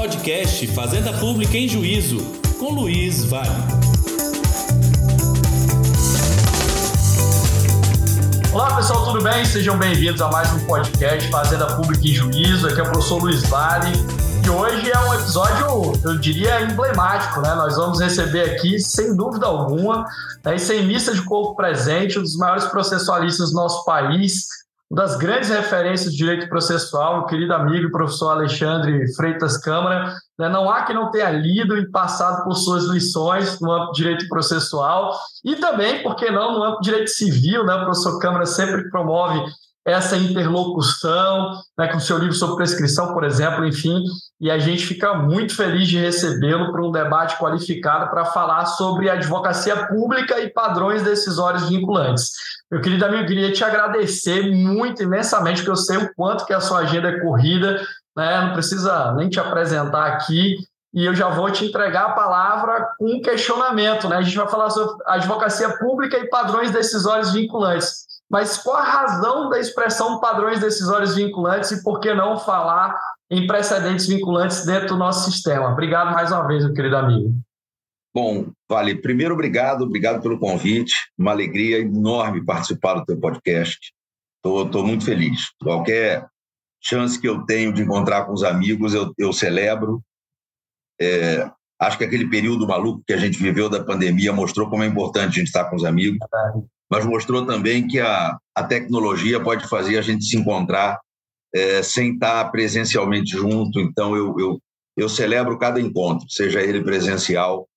Podcast Fazenda Pública em Juízo, com Luiz Vale. Olá pessoal, tudo bem? Sejam bem-vindos a mais um podcast Fazenda Pública em Juízo. Aqui é o professor Luiz Vale. E hoje é um episódio, eu diria, emblemático, né? Nós vamos receber aqui, sem dúvida alguma, né, sem missa de corpo presente, um dos maiores processualistas do nosso país, uma das grandes referências de direito processual, o querido amigo e professor Alexandre Freitas Câmara. Né? Não há quem não tenha lido e passado por suas lições no âmbito de direito processual e também, por que não, no âmbito de direito civil. Né? O professor Câmara sempre promove essa interlocução, né, com o seu livro sobre prescrição, por exemplo, enfim, e a gente fica muito feliz de recebê-lo para um debate qualificado para falar sobre advocacia pública e padrões decisórios vinculantes. Meu querido amigo, queria te agradecer muito, imensamente, porque eu sei o quanto que a sua agenda é corrida, né? não precisa nem te apresentar aqui, e eu já vou te entregar a palavra com um questionamento. Né? A gente vai falar sobre advocacia pública e padrões decisórios vinculantes. Mas qual a razão da expressão padrões decisórios vinculantes e por que não falar em precedentes vinculantes dentro do nosso sistema? Obrigado mais uma vez, meu querido amigo. Bom, Vale, primeiro obrigado, obrigado pelo convite. Uma alegria enorme participar do teu podcast. Estou muito feliz. Qualquer chance que eu tenho de encontrar com os amigos, eu, eu celebro. É, acho que aquele período maluco que a gente viveu da pandemia mostrou como é importante a gente estar com os amigos, mas mostrou também que a, a tecnologia pode fazer a gente se encontrar é, sem estar presencialmente junto. Então, eu, eu, eu celebro cada encontro, seja ele presencial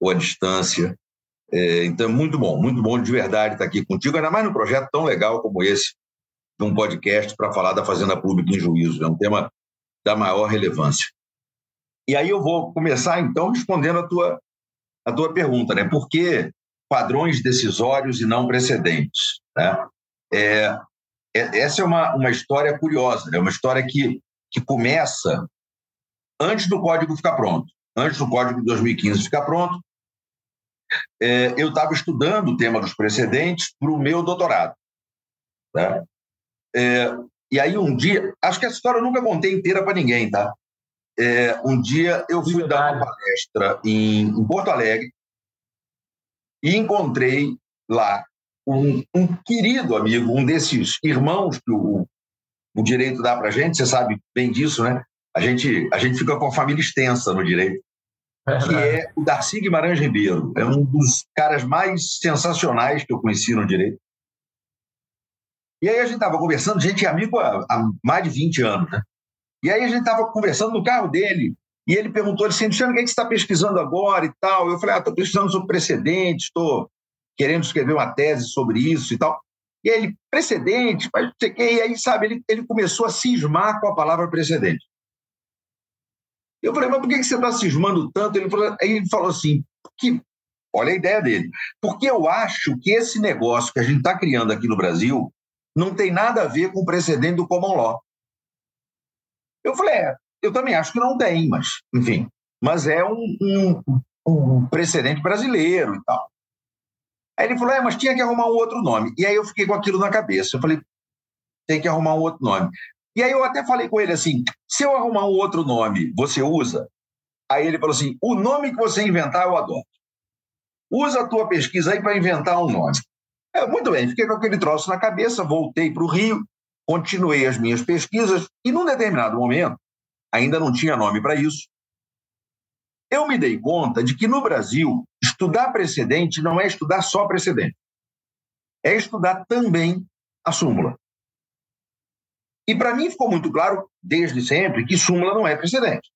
ou à distância. É, então, é muito bom, muito bom de verdade estar aqui contigo, ainda mais num projeto tão legal como esse, de um podcast para falar da Fazenda Pública em Juízo. É um tema da maior relevância. E aí eu vou começar, então, respondendo a tua, a tua pergunta, né? Por que padrões decisórios e não precedentes? Né? É, é, essa é uma, uma história curiosa, é né? uma história que, que começa antes do código ficar pronto. Antes do código de 2015 ficar pronto, é, eu estava estudando o tema dos precedentes para o meu doutorado. Tá? É, e aí um dia, acho que essa história eu nunca contei inteira para ninguém, tá? É, um dia eu fui dar uma palestra em, em, Porto Alegre e encontrei lá um, um, querido amigo, um desses irmãos que o, o direito dá para gente, você sabe bem disso, né? A gente, a gente fica com a família extensa no direito que é o Darcy Guimarães Ribeiro. É um dos caras mais sensacionais que eu conheci no direito. E aí a gente estava conversando, a gente é amigo há, há, mais de 20 anos, né? E aí a gente estava conversando no carro dele, e ele perguntou assim, Luciano, o que, é que você está pesquisando agora e tal? Eu falei, ah, estou pesquisando sobre precedentes, estou querendo escrever uma tese sobre isso e tal. E ele, precedente, mas não sei o quê. E aí, sabe, ele, ele começou a cismar com a palavra precedente. Eu falei, mas por que você está cismando tanto? Ele falou, ele falou assim, que, olha a ideia dele, porque eu acho que esse negócio que a gente está criando aqui no Brasil não tem nada a ver com o precedente do common law. Eu falei, é, eu também acho que não tem, mas, enfim, mas é um, um, um precedente brasileiro e tal. Aí ele falou, é, mas tinha que arrumar um outro nome. E aí eu fiquei com aquilo na cabeça. Eu falei, tem que arrumar um outro nome. E aí eu até falei com ele assim: se eu arrumar um outro nome, você usa? Aí ele falou assim: o nome que você inventar, eu adoto. Usa a tua pesquisa aí para inventar um nome. É, muito bem, fiquei com aquele troço na cabeça, voltei para o Rio, continuei as minhas pesquisas, e num determinado momento, ainda não tinha nome para isso, eu me dei conta de que no Brasil, estudar precedente não é estudar só precedente, é estudar também a súmula. E para mim ficou muito claro, desde sempre, que súmula não é precedente.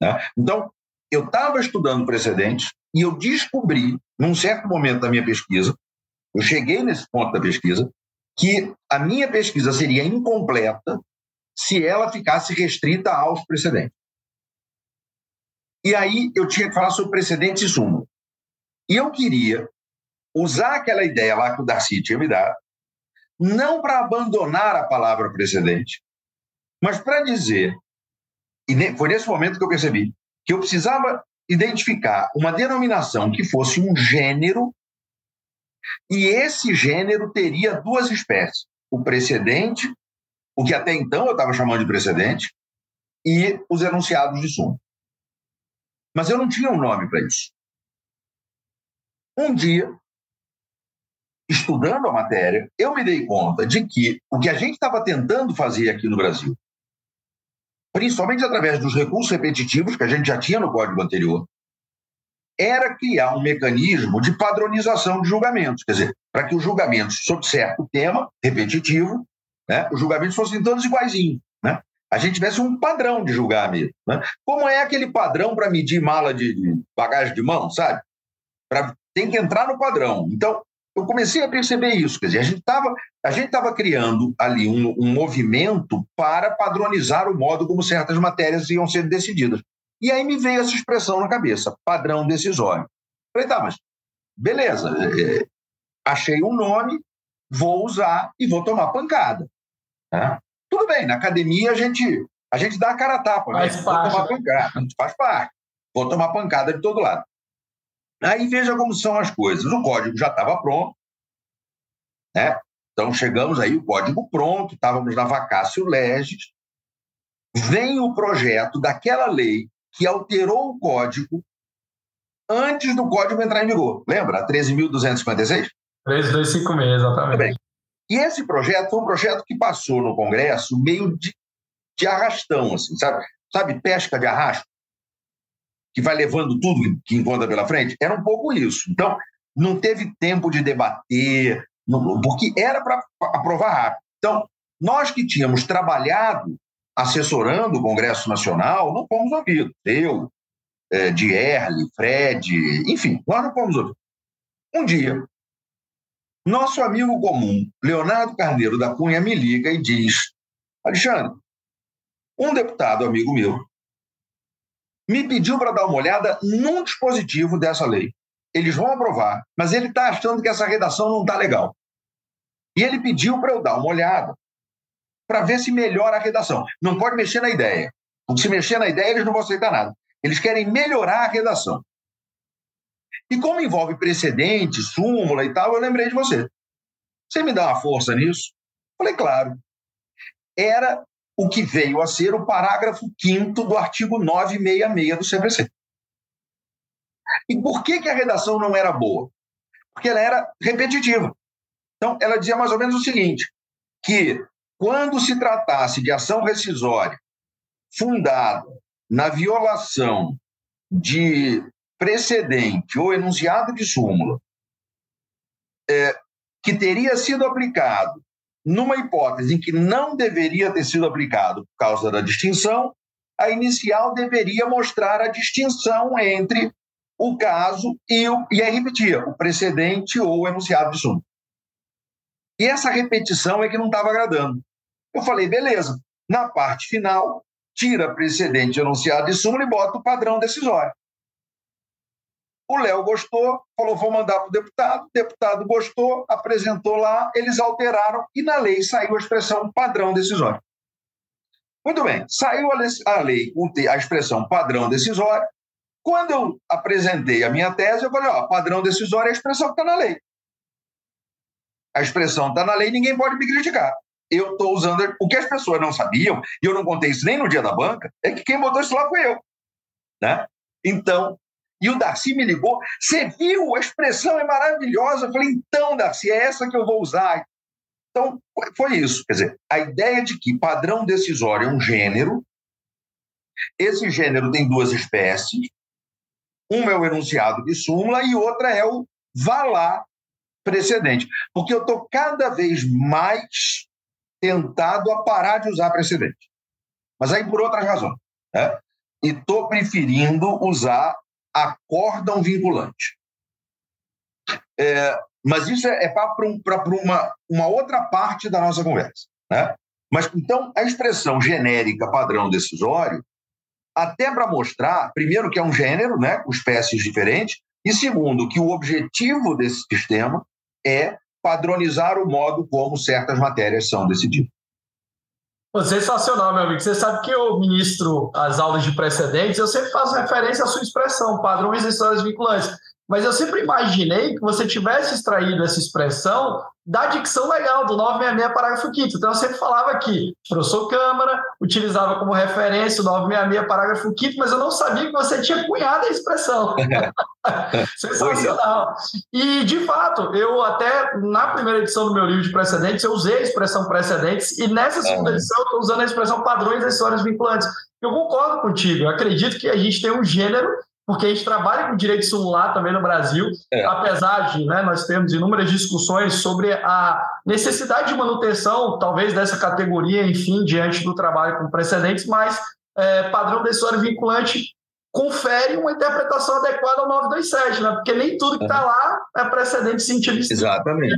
Né? Então, eu estava estudando precedentes e eu descobri, num certo momento da minha pesquisa, eu cheguei nesse ponto da pesquisa, que a minha pesquisa seria incompleta se ela ficasse restrita aos precedentes. E aí eu tinha que falar sobre precedentes súmula. E eu queria usar aquela ideia lá que o Darcy tinha me dado não para abandonar a palavra precedente, mas para dizer, e foi nesse momento que eu percebi, que eu precisava identificar uma denominação que fosse um gênero, e esse gênero teria duas espécies: o precedente, o que até então eu estava chamando de precedente, e os enunciados de suma. Mas eu não tinha um nome para isso. Um dia, estudando a matéria, eu me dei conta de que o que a gente estava tentando fazer aqui no Brasil, principalmente através dos recursos repetitivos que a gente já tinha no código anterior, era criar um mecanismo de padronização de julgamentos, quer dizer, para que os julgamentos sobre certo tema repetitivo, né, os julgamentos fossem todos iguaizinhos, né? A gente tivesse um padrão de julgar né? Como é aquele padrão para medir mala de, bagagem de mão, sabe? Pra, tem que entrar no padrão. Então, eu comecei a perceber isso, quer dizer, a gente estava a gente estava criando ali um, um movimento para padronizar o modo como certas matérias iam ser decididas. E aí me veio essa expressão na cabeça, padrão decisório. Falei, tá, mas beleza, é, achei um nome, vou usar e vou tomar pancada. Né? Tudo bem, na academia a gente, a gente dá a cara a tapa, né? faz parte, tomar né? pancada, faz parte. Vou tomar pancada de todo lado. Aí veja como são as coisas. O código já estava pronto, né? Então chegamos aí, o código pronto, estávamos na vacácio legis. Vem o projeto daquela lei que alterou o código antes do código entrar em vigor. Lembra? 13.256? 3256, exatamente. Bem, e esse projeto foi um projeto que passou no Congresso meio de, de arrastão, assim, sabe? Sabe, pesca de arrasto? Que vai levando tudo que encontra pela frente? Era um pouco isso. Então, não teve tempo de debater, porque era para aprovar rápido. Então, nós que tínhamos trabalhado assessorando o Congresso Nacional, não fomos ouvidos. Eu, é, Dierle, Fred, enfim, nós não fomos ouvidos. Um dia, nosso amigo comum, Leonardo Carneiro da Cunha, me liga e diz: Alexandre, um deputado amigo meu me pediu para dar uma olhada num dispositivo dessa lei. Eles vão aprovar, mas ele está achando que essa redação não está legal. E ele pediu para eu dar uma olhada para ver se melhora a redação. Não pode mexer na ideia. Porque se mexer na ideia, eles não vão aceitar nada. Eles querem melhorar a redação. E como envolve precedente, súmula e tal, eu lembrei de você. Você me dá uma força nisso? Falei, claro. Era o que veio a ser o parágrafo 5 do artigo 966 do CPC. E por que, que a redação não era boa? Porque ela era repetitiva. Então, ela dizia mais ou menos o seguinte: que quando se tratasse de ação rescisória fundada na violação de precedente ou enunciado de súmula é, que teria sido aplicado numa hipótese em que não deveria ter sido aplicado por causa da distinção, a inicial deveria mostrar a distinção entre o caso e, o, e aí repetia, o precedente ou o enunciado de súmula. E essa repetição é que não estava agradando. Eu falei, beleza, na parte final, tira precedente enunciado de súmula e bota o padrão decisório. O Léo gostou, falou: vou mandar para o deputado. O deputado gostou, apresentou lá, eles alteraram e na lei saiu a expressão padrão decisório. Muito bem, saiu a lei, a expressão padrão decisório. Quando eu apresentei a minha tese, eu falei: ó, padrão decisório é a expressão que está na lei. A expressão está na lei, ninguém pode me criticar. Eu estou usando. O que as pessoas não sabiam, e eu não contei isso nem no dia da banca, é que quem botou isso lá foi eu. Né? Então, e o Darcy me ligou, você viu? A expressão é maravilhosa. Eu falei, então, Darcy, é essa que eu vou usar. Então, foi isso. Quer dizer, a ideia de que padrão decisório é um gênero, esse gênero tem duas espécies, uma é o enunciado de súmula e outra é o valar precedente. Porque eu estou cada vez mais tentado a parar de usar precedente. Mas aí por outras razões. Né? E estou preferindo usar acórdão vinculante. É, mas isso é, é para um, uma, uma outra parte da nossa conversa. Né? Mas então a expressão genérica padrão decisório, até para mostrar, primeiro, que é um gênero, né, com espécies diferentes, e segundo, que o objetivo desse sistema é padronizar o modo como certas matérias são decididas. Pô, sensacional, meu amigo. Você sabe que eu ministro as aulas de precedentes, eu sempre faço referência à sua expressão, padrões e histórias vinculantes. Mas eu sempre imaginei que você tivesse extraído essa expressão da dicção legal do 966, parágrafo 5 Então, eu sempre falava que professor Câmara utilizava como referência o 966, parágrafo 5 mas eu não sabia que você tinha cunhado a expressão. Sensacional. E, de fato, eu até, na primeira edição do meu livro de precedentes, eu usei a expressão precedentes, e nessa segunda edição eu estou usando a expressão padrões das histórias vinculantes. Eu concordo contigo, eu acredito que a gente tem um gênero porque a gente trabalha com direito celular também no Brasil, é. apesar de né, nós termos inúmeras discussões sobre a necessidade de manutenção, talvez, dessa categoria, enfim, diante do trabalho com precedentes, mas é, padrão decisório vinculante confere uma interpretação adequada ao 927, né? porque nem tudo que está lá é precedente sentido Exatamente.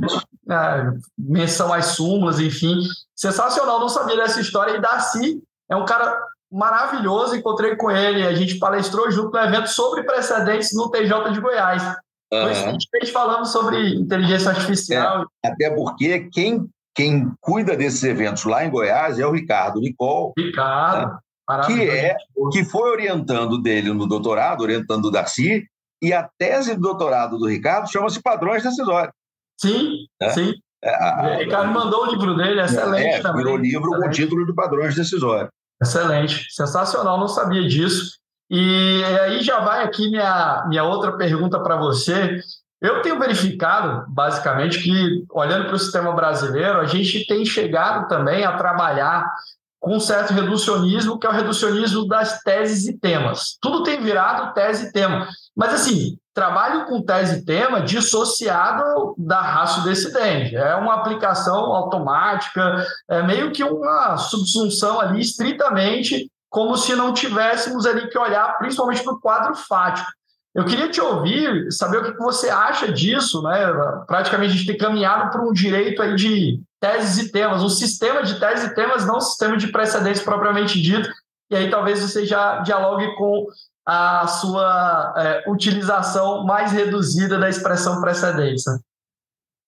É, menção às súmulas, enfim. Sensacional, não sabia dessa história. E Darcy é um cara maravilhoso, encontrei com ele, a gente palestrou junto no evento sobre precedentes no TJ de Goiás. Uhum. Recentemente falamos sobre inteligência artificial. É, até porque quem, quem cuida desses eventos lá em Goiás é o Ricardo Nicole. Ricardo, né? que, é, que foi orientando dele no doutorado, orientando o Darcy, e a tese de doutorado do Ricardo chama-se Padrões Decisórios. Sim, né? sim. É, a, Ricardo mandou o livro dele, excelente é, também. Virou livro excelente. com o título de Padrões Decisórios. Excelente, sensacional, não sabia disso. E aí já vai aqui minha, minha outra pergunta para você. Eu tenho verificado, basicamente, que olhando para o sistema brasileiro, a gente tem chegado também a trabalhar com um certo reducionismo, que é o reducionismo das teses e temas. Tudo tem virado tese e tema. Mas, assim, trabalho com tese e tema dissociado da raça decidente. É uma aplicação automática, é meio que uma subsunção ali estritamente como se não tivéssemos ali que olhar principalmente para o quadro fático. Eu queria te ouvir, saber o que você acha disso, né? Praticamente a gente tem caminhado para um direito aí de teses e temas, um sistema de teses e temas, não um sistema de precedentes propriamente dito. E aí talvez você já dialogue com a sua é, utilização mais reduzida da expressão precedência.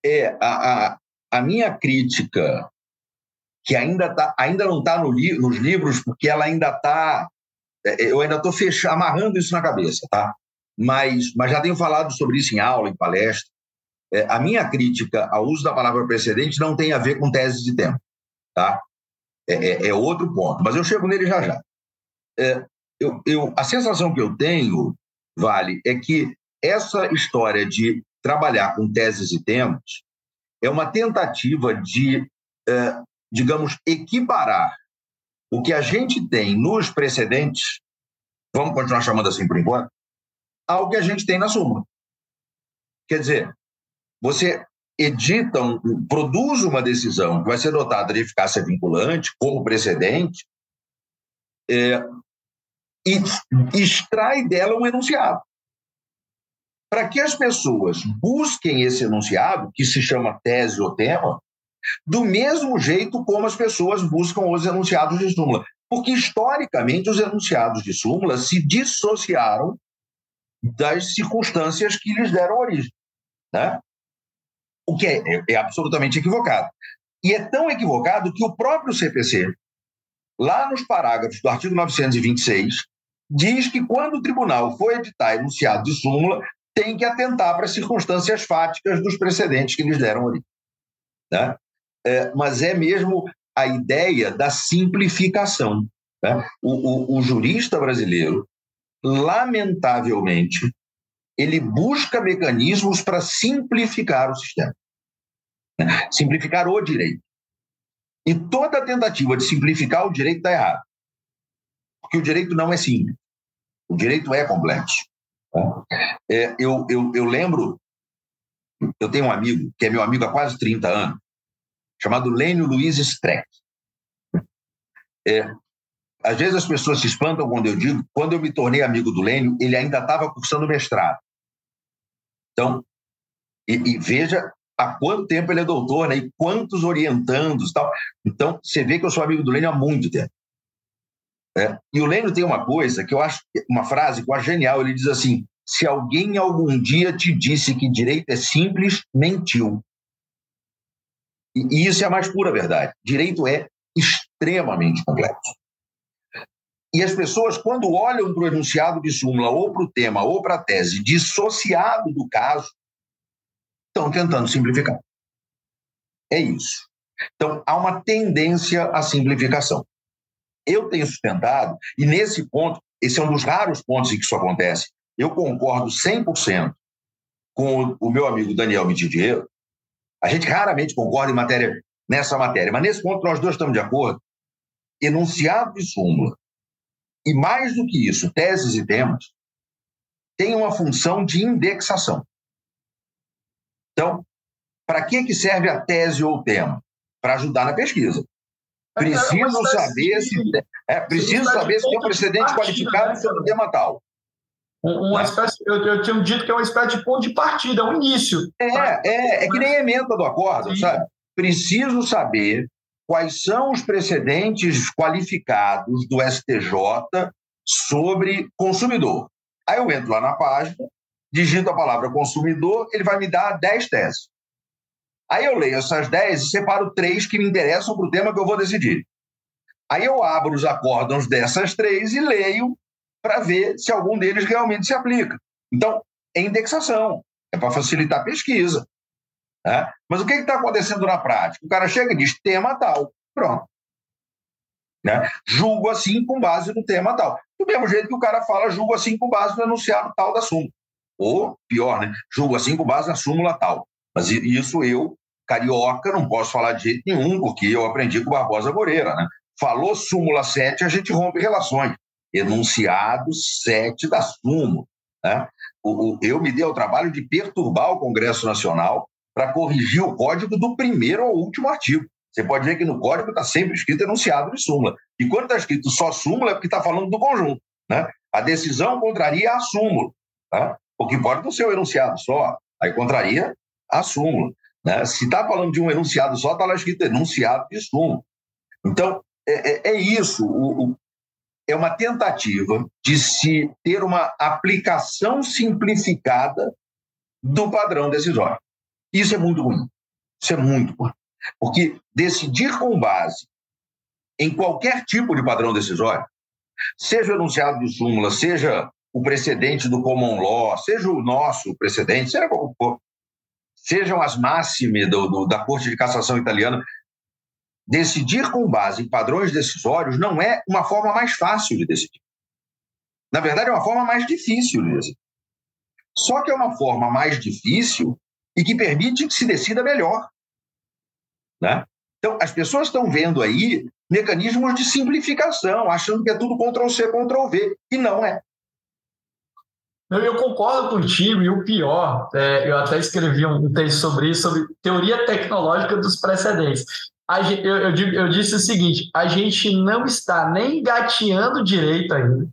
É, a, a, a minha crítica, que ainda, tá, ainda não está no li, nos livros, porque ela ainda está. É, eu ainda estou amarrando isso na cabeça, tá? Mas, mas já tenho falado sobre isso em aula, em palestra. É, a minha crítica ao uso da palavra precedente não tem a ver com tese de tempo, tá? É, é, é outro ponto, mas eu chego nele já já. É, eu, eu, a sensação que eu tenho, Vale, é que essa história de trabalhar com teses e temas é uma tentativa de, é, digamos, equiparar o que a gente tem nos precedentes, vamos continuar chamando assim por enquanto, ao que a gente tem na súmula. Quer dizer, você edita, um, produz uma decisão que vai ser dotada de eficácia vinculante, como precedente, é, e extrai dela um enunciado. Para que as pessoas busquem esse enunciado, que se chama tese ou tema, do mesmo jeito como as pessoas buscam os enunciados de súmula. Porque, historicamente, os enunciados de súmula se dissociaram das circunstâncias que lhes deram origem. Né? O que é, é, é absolutamente equivocado. E é tão equivocado que o próprio CPC, lá nos parágrafos do artigo 926, diz que quando o tribunal for editar enunciado de súmula, tem que atentar para as circunstâncias fáticas dos precedentes que lhes deram origem. Né? É, mas é mesmo a ideia da simplificação. Né? O, o, o jurista brasileiro, lamentavelmente, ele busca mecanismos para simplificar o sistema? Simplificar o direito. E toda tentativa de simplificar o direito está errada. Porque o direito não é simples. O direito é complexo. Tá? É, eu, eu, eu lembro, eu tenho um amigo, que é meu amigo há quase 30 anos, chamado Lênio Luiz Streck. É, às vezes as pessoas se espantam quando eu digo, quando eu me tornei amigo do Lênio, ele ainda estava cursando mestrado. Então, e, e, veja há quanto tempo ele é doutor, né? E quantos orientandos tal. Então, você vê que eu sou amigo do Lênio há muito tempo. É? E o Lênio tem uma coisa que eu acho, uma frase que eu acho genial. Ele diz assim: se alguém algum dia te disse que direito é simples, mentiu. E, e isso é a mais pura verdade. Direito é extremamente complexo. E as pessoas, quando olham para o enunciado de súmula, ou para o tema, ou para a tese, dissociado do caso, estão tentando simplificar. É isso. Então, há uma tendência à simplificação. Eu tenho sustentado, e nesse ponto, esse é um dos raros pontos em que isso acontece, eu concordo 100% com o meu amigo Daniel Mitidiero. A gente raramente concorda em matéria, nessa matéria, mas nesse ponto nós dois estamos de acordo. Enunciado de súmula e mais do que isso, teses e temas, têm uma função de indexação. Então, para que, que serve a tese ou o tema? Para ajudar na pesquisa. Preciso saber se é, preciso saber se tem um precedente qualificado né? sobre o tema tal. Uma espécie, eu, eu tinha dito que é uma espécie de ponto de partida, é um início. É, é, é que nem emenda do acordo, Sim. sabe? Preciso saber quais são os precedentes qualificados do STJ sobre consumidor. Aí eu entro lá na página, digito a palavra consumidor, ele vai me dar 10 teses. Aí eu leio essas 10 e separo três que me interessam para o tema que eu vou decidir. Aí eu abro os acórdãos dessas três e leio para ver se algum deles realmente se aplica. Então, é indexação, é para facilitar a pesquisa. Né? Mas o que está acontecendo na prática? O cara chega e diz tema tal, pronto. Né? Julgo assim com base no tema tal. Do mesmo jeito que o cara fala, julgo assim com base no enunciado tal da súmula. Ou, pior, né? julgo assim com base na súmula tal. Mas isso eu, carioca, não posso falar de jeito nenhum, porque eu aprendi com Barbosa Moreira. Né? Falou súmula 7, a gente rompe relações. Enunciado 7 da súmula. Né? O, o, eu me dei ao trabalho de perturbar o Congresso Nacional para corrigir o código do primeiro ao último artigo. Você pode ver que no código está sempre escrito enunciado de súmula. E quando está escrito só súmula, é porque está falando do conjunto. Né? A decisão contraria a súmula. Tá? Porque pode não ser o enunciado só, aí contraria a súmula. Né? Se está falando de um enunciado só, está lá escrito enunciado de súmula. Então, é, é, é isso. O, o, é uma tentativa de se ter uma aplicação simplificada do padrão decisório. Isso é muito ruim. Isso é muito ruim. Porque decidir com base em qualquer tipo de padrão decisório, seja o enunciado de súmula, seja o precedente do common law, seja o nosso precedente, seja qual for, sejam as máximas do, do, da Corte de Cassação italiana, decidir com base em padrões decisórios não é uma forma mais fácil de decidir. Na verdade, é uma forma mais difícil de decidir. Só que é uma forma mais difícil e que permite que se decida melhor. Né? Então, as pessoas estão vendo aí mecanismos de simplificação, achando que é tudo Ctrl-C, Ctrl-V, e não é. Eu concordo contigo, e o pior, é, eu até escrevi um texto sobre isso, sobre teoria tecnológica dos precedentes. Gente, eu, eu, eu, disse o seguinte: a gente não está nem gateando direito ainda,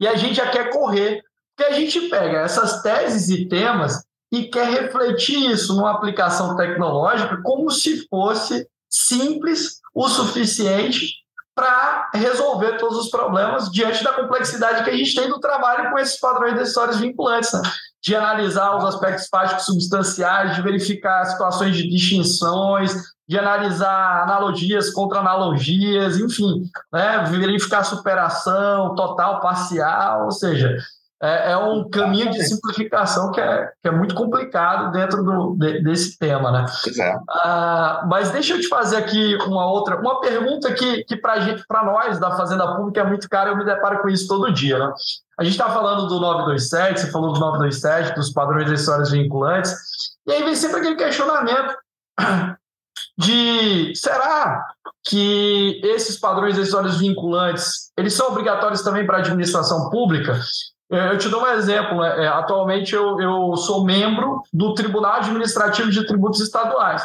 e a gente já quer correr. Porque a gente pega essas teses e temas e quer refletir isso numa aplicação tecnológica como se fosse simples o suficiente para resolver todos os problemas diante da complexidade que a gente tem do trabalho com esses padrões decisórios vinculantes, né? de analisar os aspectos fáticos substanciais, de verificar situações de distinções, de analisar analogias contra analogias, enfim, né? verificar superação total, parcial, ou seja, é, é um caminho de simplificação que é, que é muito complicado dentro do, de, desse tema, né? É. Ah, mas deixa eu te fazer aqui uma outra, uma pergunta que, que para gente, para nós da Fazenda Pública é muito cara, eu me deparo com isso todo dia, né? A gente está falando do 927, você falou do 927, dos padrões de histórias vinculantes, e aí vem sempre aquele questionamento de será que esses padrões decisórios vinculantes eles são obrigatórios também para a administração pública? É, eu te dou um exemplo. Né? É, atualmente eu, eu sou membro do Tribunal Administrativo de Tributos Estaduais.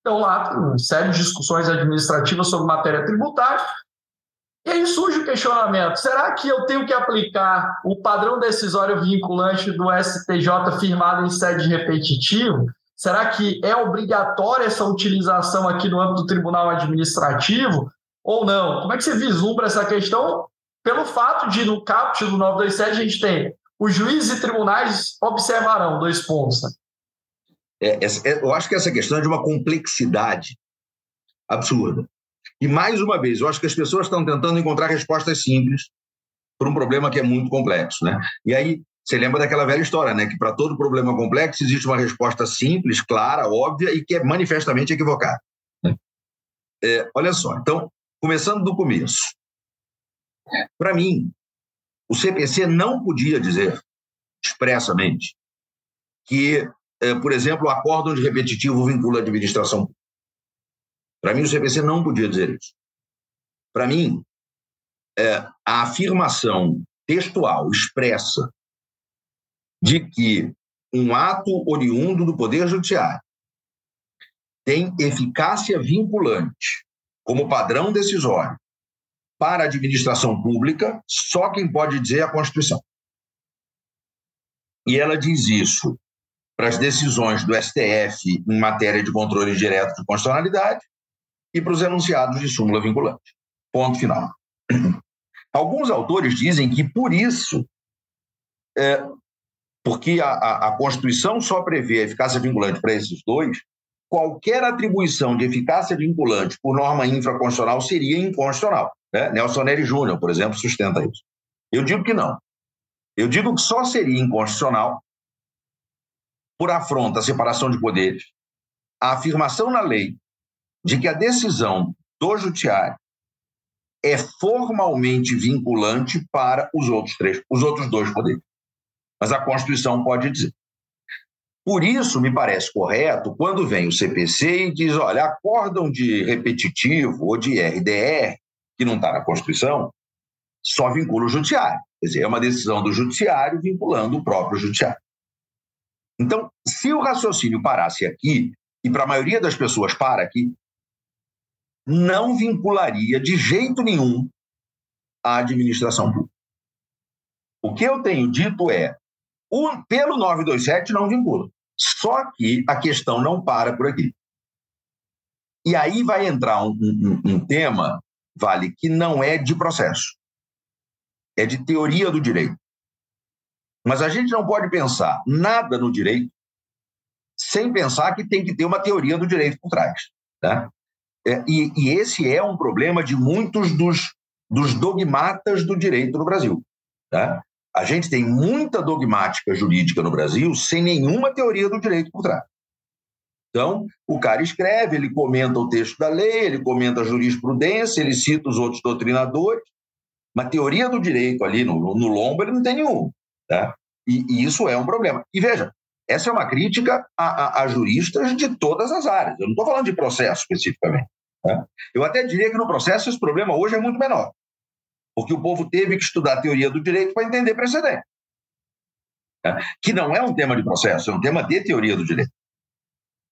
Então, lá, série de discussões administrativas sobre matéria tributária. E aí surge o questionamento: será que eu tenho que aplicar o padrão decisório vinculante do STJ firmado em sede repetitivo? Será que é obrigatória essa utilização aqui no âmbito do Tribunal Administrativo ou não? Como é que você vislumbra essa questão pelo fato de, no caput do 927, a gente tem os juízes e tribunais observarão, dois pontos. Né? É, é, eu acho que essa questão é de uma complexidade absurda. E, mais uma vez, eu acho que as pessoas estão tentando encontrar respostas simples por um problema que é muito complexo. Né? E aí, você lembra daquela velha história, né? que para todo problema complexo existe uma resposta simples, clara, óbvia e que é manifestamente equivocada. É, olha só, então, começando do começo. Para mim, o CPC não podia dizer expressamente que, é, por exemplo, o acórdão de repetitivo vincula a administração. Para mim, o CPC não podia dizer isso. Para mim, é, a afirmação textual expressa de que um ato oriundo do Poder Judiciário tem eficácia vinculante como padrão decisório para a administração pública, só quem pode dizer é a Constituição. E ela diz isso para as decisões do STF em matéria de controle direto de constitucionalidade e para os enunciados de súmula vinculante. Ponto final. Alguns autores dizem que, por isso, é, porque a, a, a Constituição só prevê a eficácia vinculante para esses dois, qualquer atribuição de eficácia vinculante por norma infraconstitucional seria inconstitucional. Né? Nelson Neri Júnior, por exemplo, sustenta isso. Eu digo que não. Eu digo que só seria inconstitucional por afronta à separação de poderes, a afirmação na lei de que a decisão do judiciário é formalmente vinculante para os outros três, os outros dois poderes mas a Constituição pode dizer. Por isso, me parece correto quando vem o CPC e diz: olha, acórdão de repetitivo ou de RDR, que não está na Constituição, só vincula o Judiciário. Quer dizer, é uma decisão do Judiciário vinculando o próprio Judiciário. Então, se o raciocínio parasse aqui, e para a maioria das pessoas para aqui, não vincularia de jeito nenhum a administração pública. O que eu tenho dito é o, pelo 927 não vincula. Só que a questão não para por aqui. E aí vai entrar um, um, um tema, Vale, que não é de processo, é de teoria do direito. Mas a gente não pode pensar nada no direito sem pensar que tem que ter uma teoria do direito por trás. Tá? É, e, e, esse é um problema de muitos dos, dos dogmatas do direito no Brasil. Tá? A gente tem muita dogmática jurídica no Brasil sem nenhuma teoria do direito por trás. Então, o cara escreve, ele comenta o texto da lei, ele comenta a jurisprudência, ele cita os outros doutrinadores, mas teoria do direito ali no, no lombo ele não tem nenhum. Tá? E, e, isso é um problema. E veja, essa é uma crítica a, a, a juristas de todas as áreas. Eu não estou falando de processo especificamente. Tá? Eu até diria que no processo esse problema hoje é muito menor porque o povo teve que estudar teoria do direito para entender precedente. É, que não é um tema de processo, é um tema de teoria do direito.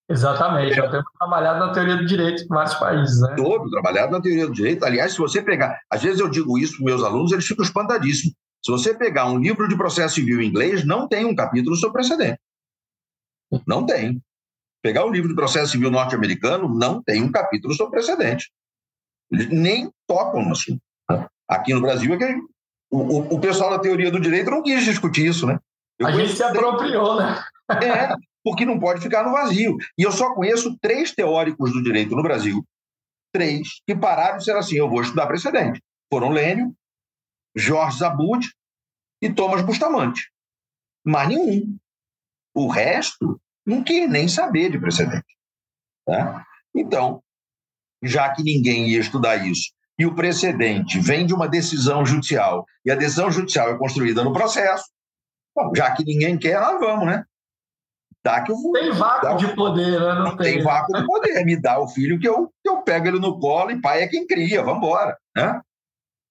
Exatamente, um tema trabalhado na teoria do direito em vários países. Né? Todo trabalhado na teoria do direito. Aliás, se você pegar, às vezes eu digo isso para meus alunos, eles ficam espantadíssimos. Se você pegar um livro de processo civil em inglês, não tem um capítulo sobre precedente. Não tem. Pegar um livro de processo civil norte-americano, não tem um capítulo sobre precedente. Eles nem tocam no assunto. Aqui no Brasil é que o, o, o pessoal da teoria do direito não quis discutir isso, né? Eu a gente se apropriou, né? É, porque não pode ficar no vazio. E eu só conheço três teóricos do direito no Brasil, três, que pararam e disseram assim: eu vou estudar precedente. Foram Lênio, Jorge Zabud e Thomas Bustamante. Mas nenhum. O resto não quis nem saber de precedente. Tá? Então, já que ninguém ia estudar isso e o precedente vem de uma decisão judicial e a decisão judicial é construída no processo, bom, já que ninguém quer, nós vamos, né? Dá que eu vou. Tem vácuo de poder, né? Não, não tem. tem vácuo de poder. Me dá o filho que eu, que eu pego ele no colo e pai é quem cria. Vamos embora, né?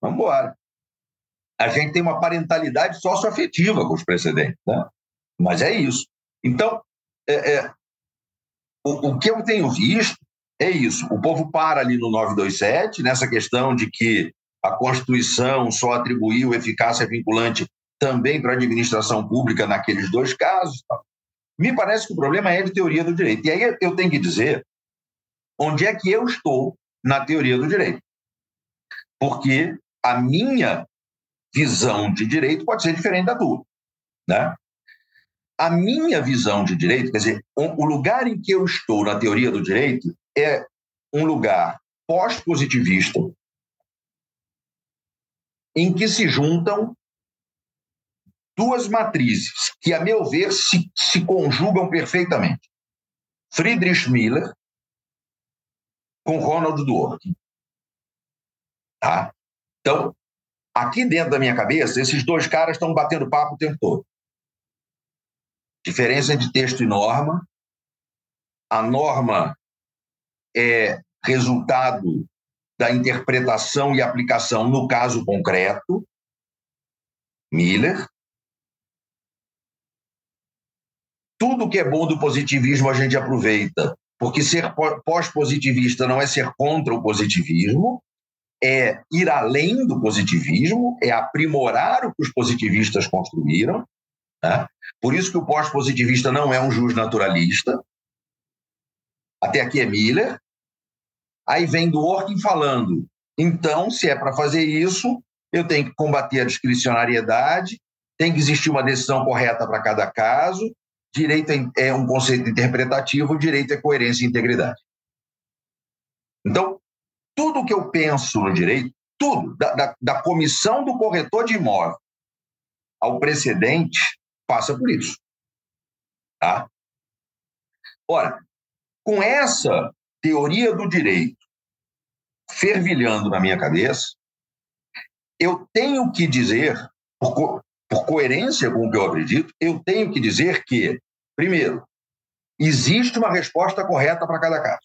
Vamos embora. A gente tem uma parentalidade socioafetiva com os precedentes, né? Mas é isso. Então, é, é, o, o que eu tenho visto é isso. O povo para ali no 927, nessa questão de que a Constituição só atribuiu eficácia vinculante também para a administração pública naqueles dois casos. Me parece que o problema é de teoria do direito. E aí eu tenho que dizer onde é que eu estou na teoria do direito. Porque a minha visão de direito pode ser diferente da tua. Né? A minha visão de direito, quer dizer, o lugar em que eu estou na teoria do direito é um lugar pós-positivista, em que se juntam duas matrizes que, a meu ver, se, se conjugam perfeitamente. Friedrich Miller com Ronald Dworkin. Tá? Então, aqui dentro da minha cabeça, esses dois caras estão batendo papo o tempo todo. Diferença de texto e norma. A norma é resultado da interpretação e aplicação no caso concreto, Miller. Tudo que é bom do positivismo a gente aproveita, porque ser pós-positivista não é ser contra o positivismo, é ir além do positivismo, é aprimorar o que os positivistas construíram. Né? Por isso que o pós-positivista não é um jus naturalista. Até aqui é Miller. Aí vem do Orkin falando, então, se é para fazer isso, eu tenho que combater a discricionariedade, tem que existir uma decisão correta para cada caso, direito é, é um conceito interpretativo, direito é coerência e integridade. Então, tudo que eu penso no direito, tudo, da, da, da comissão do corretor de imóvel ao precedente, passa por isso. Tá? Ora, com essa teoria do direito fervilhando na minha cabeça, eu tenho que dizer, por, por coerência com o que eu acredito, eu tenho que dizer que, primeiro, existe uma resposta correta para cada caso.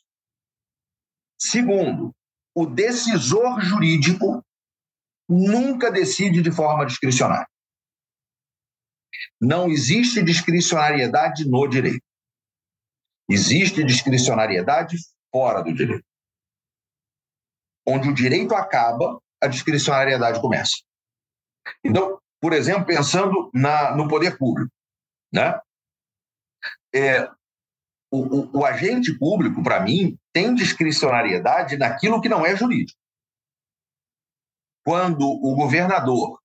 Segundo, o decisor jurídico nunca decide de forma discricionária. Não existe discricionariedade no direito. Existe discricionariedade fora do direito. Onde o direito acaba, a discricionariedade começa. Então, por exemplo, pensando na, no poder público, né? É, o, o, o agente público, para mim, tem discricionariedade naquilo que não é jurídico. Quando o governador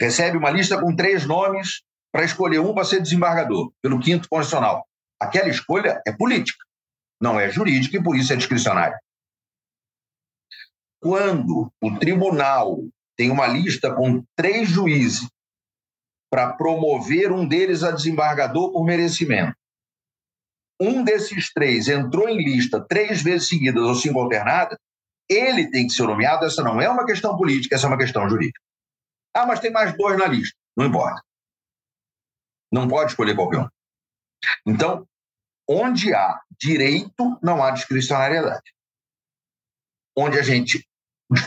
recebe uma lista com três nomes para escolher um para ser desembargador, pelo quinto constitucional, aquela escolha é política não é jurídica e por isso é discricionária. Quando o tribunal tem uma lista com três juízes para promover um deles a desembargador por merecimento, um desses três entrou em lista três vezes seguidas ou cinco alternadas, ele tem que ser nomeado. Essa não é uma questão política, essa é uma questão jurídica. Ah, mas tem mais dois na lista. Não importa. Não pode escolher qualquer um. Então, Onde há direito, não há discricionariedade. Onde a gente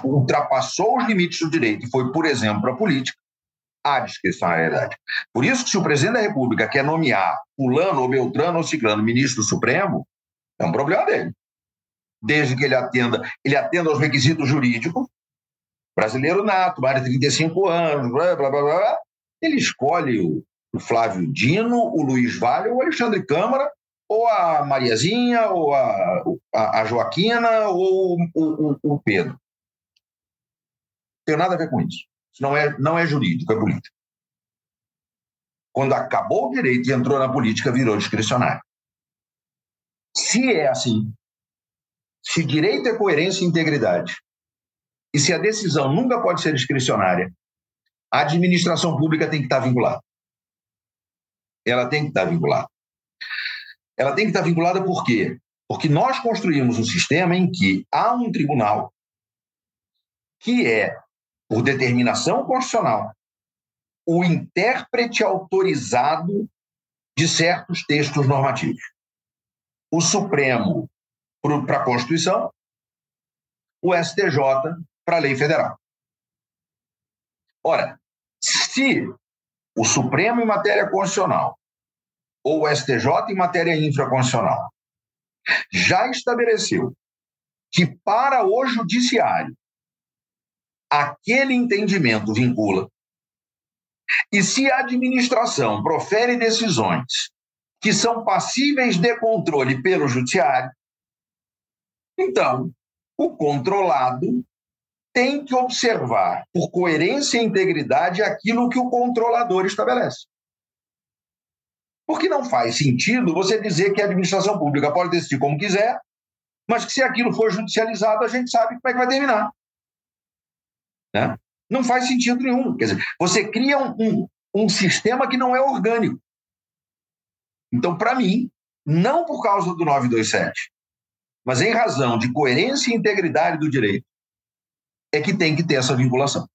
ultrapassou os limites do direito e foi, por exemplo, para a política, há discricionariedade. Por isso que se o presidente da República quer nomear fulano ou beltrano ou ciclano ministro do Supremo, é um problema dele. Desde que ele atenda, ele atenda aos requisitos jurídicos, brasileiro nato, mais de 35 anos, blá, blá, blá, blá, ele escolhe o Flávio Dino, o Luiz Vale o Alexandre Câmara ou a Mariazinha, ou a, a, a Joaquina, ou o, o, o Pedro. Tem nada a ver com isso. Isso não é, não é jurídico, é político. Quando acabou o direito e entrou na política, virou discricionário. Se é assim, se direito é coerência e integridade, e se a decisão nunca pode ser discricionária, a administração pública tem que estar vinculada. Ela tem que estar vinculada ela tem que estar vinculada por quê? Porque nós construímos um sistema em que há um tribunal que é, por determinação constitucional, o intérprete autorizado de certos textos normativos. O Supremo para a Constituição, o STJ para a lei federal. Ora, se o Supremo em matéria constitucional ou o STJ em matéria infraconstitucional já estabeleceu que para o judiciário aquele entendimento vincula e se a administração profere decisões que são passíveis de controle pelo judiciário, então o controlado tem que observar, por coerência e integridade, aquilo que o controlador estabelece. Porque não faz sentido você dizer que a administração pública pode decidir como quiser, mas que se aquilo for judicializado, a gente sabe como é que vai terminar. Né? Não faz sentido nenhum. Quer dizer, você cria um, um, um sistema que não é orgânico. Então, para mim, não por causa do 927, mas em razão de coerência e integridade do direito, é que tem que ter essa vinculação.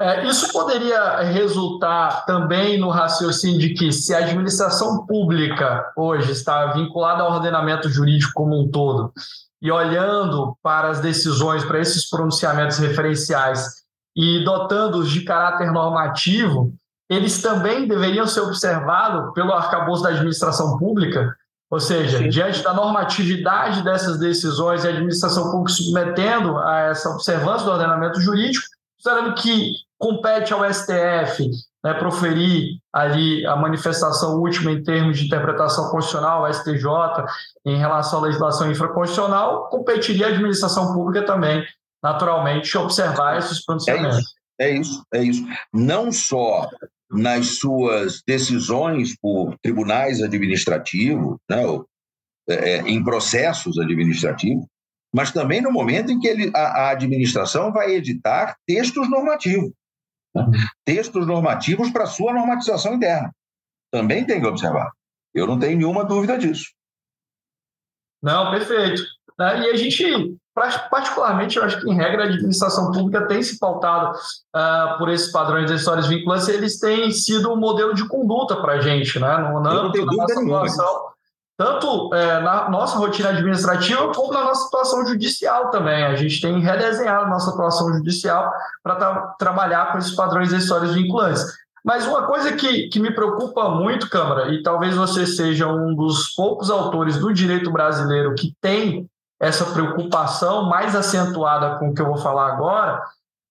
É, isso poderia resultar também no raciocínio de que, se a administração pública hoje está vinculada ao ordenamento jurídico como um todo, e olhando para as decisões, para esses pronunciamentos referenciais e dotando-os de caráter normativo, eles também deveriam ser observados pelo arcabouço da administração pública, ou seja, Sim. diante da normatividade dessas decisões e a administração pública submetendo a essa observância do ordenamento jurídico, considerando que compete ao STF né, proferir ali a manifestação última em termos de interpretação constitucional, STJ, em relação à legislação infraconstitucional, competiria a administração pública também, naturalmente, observar esses pronunciamentos. É isso, é isso. É isso. Não só nas suas decisões por tribunais administrativos, né, é, é, em processos administrativos, mas também no momento em que ele, a, a administração vai editar textos normativos. Né? Textos normativos para sua normatização interna. Também tem que observar. Eu não tenho nenhuma dúvida disso. Não, perfeito. Né? E a gente, particularmente, eu acho que, em regra, a administração pública tem se pautado uh, por esses padrões de histórias vinculantes, eles têm sido um modelo de conduta para a gente, né? No, na, não tenho dúvida nenhuma tanto é, na nossa rotina administrativa, como na nossa situação judicial também. A gente tem redesenhado nossa atuação judicial para tra trabalhar com esses padrões histórias vinculantes. Mas uma coisa que, que me preocupa muito, Câmara, e talvez você seja um dos poucos autores do direito brasileiro que tem essa preocupação mais acentuada com o que eu vou falar agora,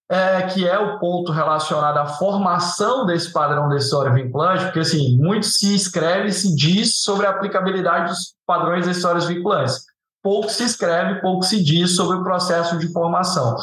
é, que é o ponto relacionado à formação desse padrão decisório vinculante, porque assim, muito se escreve, se diz sobre a aplicabilidade dos padrões decisórios vinculantes. Pouco se escreve, pouco se diz sobre o processo de formação.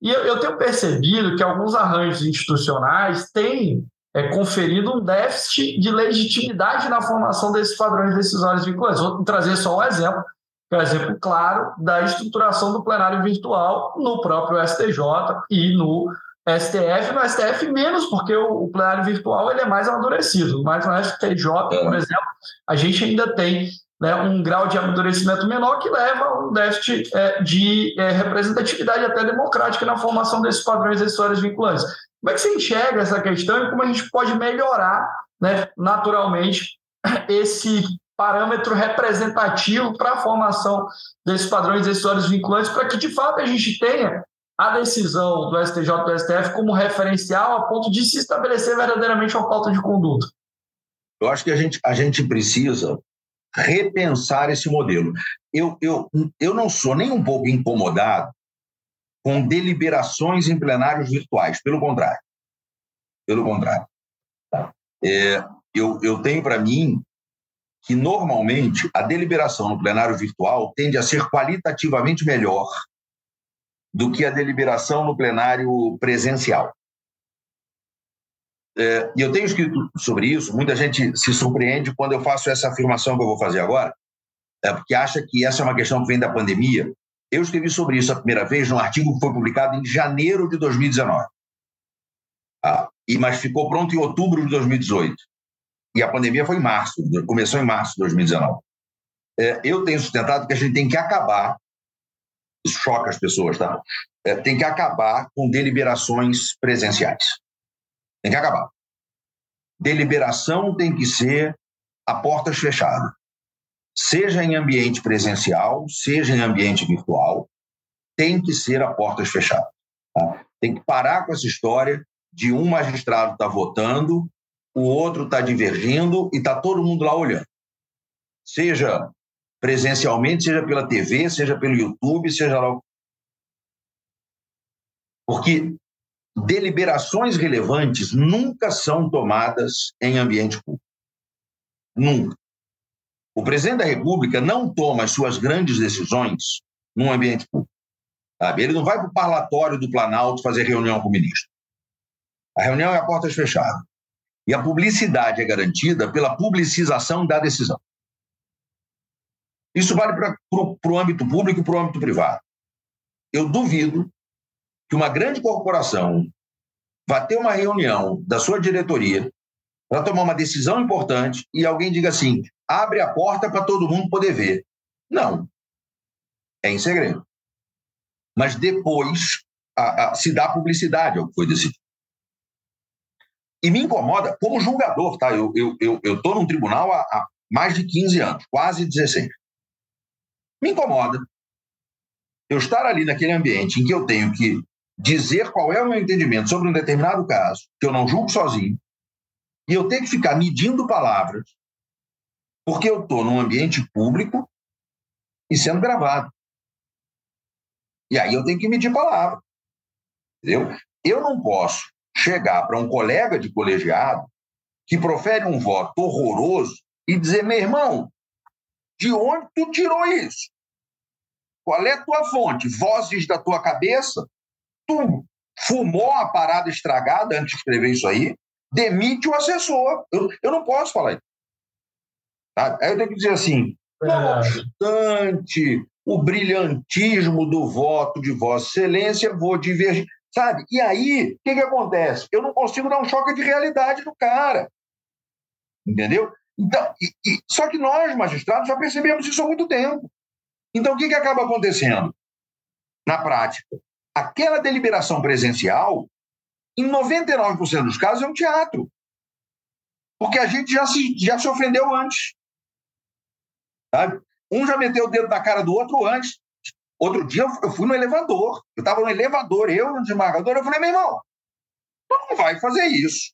E eu, eu tenho percebido que alguns arranjos institucionais têm é, conferido um déficit de legitimidade na formação desses padrões decisórios vinculantes. Vou trazer só um exemplo um exemplo claro da estruturação do plenário virtual no próprio STJ e no STF, no STF menos, porque o, o plenário virtual ele é mais amadurecido, mas no STJ, por exemplo, a gente ainda tem né, um grau de amadurecimento menor que leva a um déficit é, de é, representatividade até democrática na formação desses padrões decisórios vinculantes. Como é que você enxerga essa questão e como a gente pode melhorar né, naturalmente esse parâmetro representativo para a formação desses padrões decisórios vinculantes, para que, de fato, a gente tenha a decisão do STJ do STF como referencial a ponto de se estabelecer verdadeiramente uma pauta de conduta. Eu acho que a gente, a gente precisa repensar esse modelo. Eu, eu, eu não sou nem um pouco incomodado com deliberações em plenários virtuais, pelo contrário. Pelo contrário. É, eu, eu tenho para mim que normalmente a deliberação no plenário virtual tende a ser qualitativamente melhor do que a deliberação no plenário presencial. É, e eu tenho escrito sobre isso, muita gente se surpreende quando eu faço essa afirmação que eu vou fazer agora, é porque acha que essa é uma questão que vem da pandemia. Eu escrevi sobre isso a primeira vez num artigo que foi publicado em janeiro de 2019. Ah, e, mas ficou pronto em outubro de 2018 e a pandemia foi em março, começou em março de 2019. É, eu tenho sustentado que a gente tem que acabar, isso choca as pessoas, tá? É, tem que acabar com deliberações presenciais. Tem que acabar. Deliberação tem que ser a portas fechadas. Seja em ambiente presencial, seja em ambiente virtual, tem que ser a portas fechadas. Tá? Tem que parar com essa história de um magistrado estar tá votando o outro está divergindo e está todo mundo lá olhando. Seja presencialmente, seja pela TV, seja pelo YouTube, seja lá. Porque deliberações relevantes nunca são tomadas em ambiente público. Nunca. O presidente da República não toma as suas grandes decisões num ambiente público. Sabe? Ele não vai para o parlatório do Planalto fazer reunião com o ministro. A reunião é a portas fechadas. E a publicidade é garantida pela publicização da decisão. Isso vale para o âmbito público e para o âmbito privado. Eu duvido que uma grande corporação vai ter uma reunião da sua diretoria para tomar uma decisão importante e alguém diga assim: abre a porta para todo mundo poder ver. Não. É em segredo. Mas depois a, a, se dá publicidade ao que foi decidido. E me incomoda, como julgador, tá? Eu estou eu, eu, num tribunal há, há mais de 15 anos, quase 16. Me incomoda eu estar ali naquele ambiente em que eu tenho que dizer qual é o meu entendimento sobre um determinado caso, que eu não julgo sozinho, e eu tenho que ficar medindo palavras, porque eu estou num ambiente público e sendo gravado. E aí eu tenho que medir palavras. Entendeu? Eu não posso chegar para um colega de colegiado que profere um voto horroroso e dizer, meu irmão, de onde tu tirou isso? Qual é a tua fonte? Vozes da tua cabeça? Tu fumou a parada estragada antes de escrever isso aí? Demite o assessor. Eu, eu não posso falar isso. Tá? Aí eu tenho que dizer assim, é. não obstante o brilhantismo do voto de Vossa Excelência, vou divergir. Sabe? E aí, o que, que acontece? Eu não consigo dar um choque de realidade no cara. Entendeu? Então, e, e, só que nós, magistrados, já percebemos isso há muito tempo. Então, o que, que acaba acontecendo? Na prática, aquela deliberação presencial, em 99% dos casos, é um teatro. Porque a gente já se, já se ofendeu antes. Sabe? Um já meteu o dedo na cara do outro antes. Outro dia eu fui no elevador. Eu estava no elevador, eu no desembargador. Eu falei, meu irmão, tu não vai fazer isso.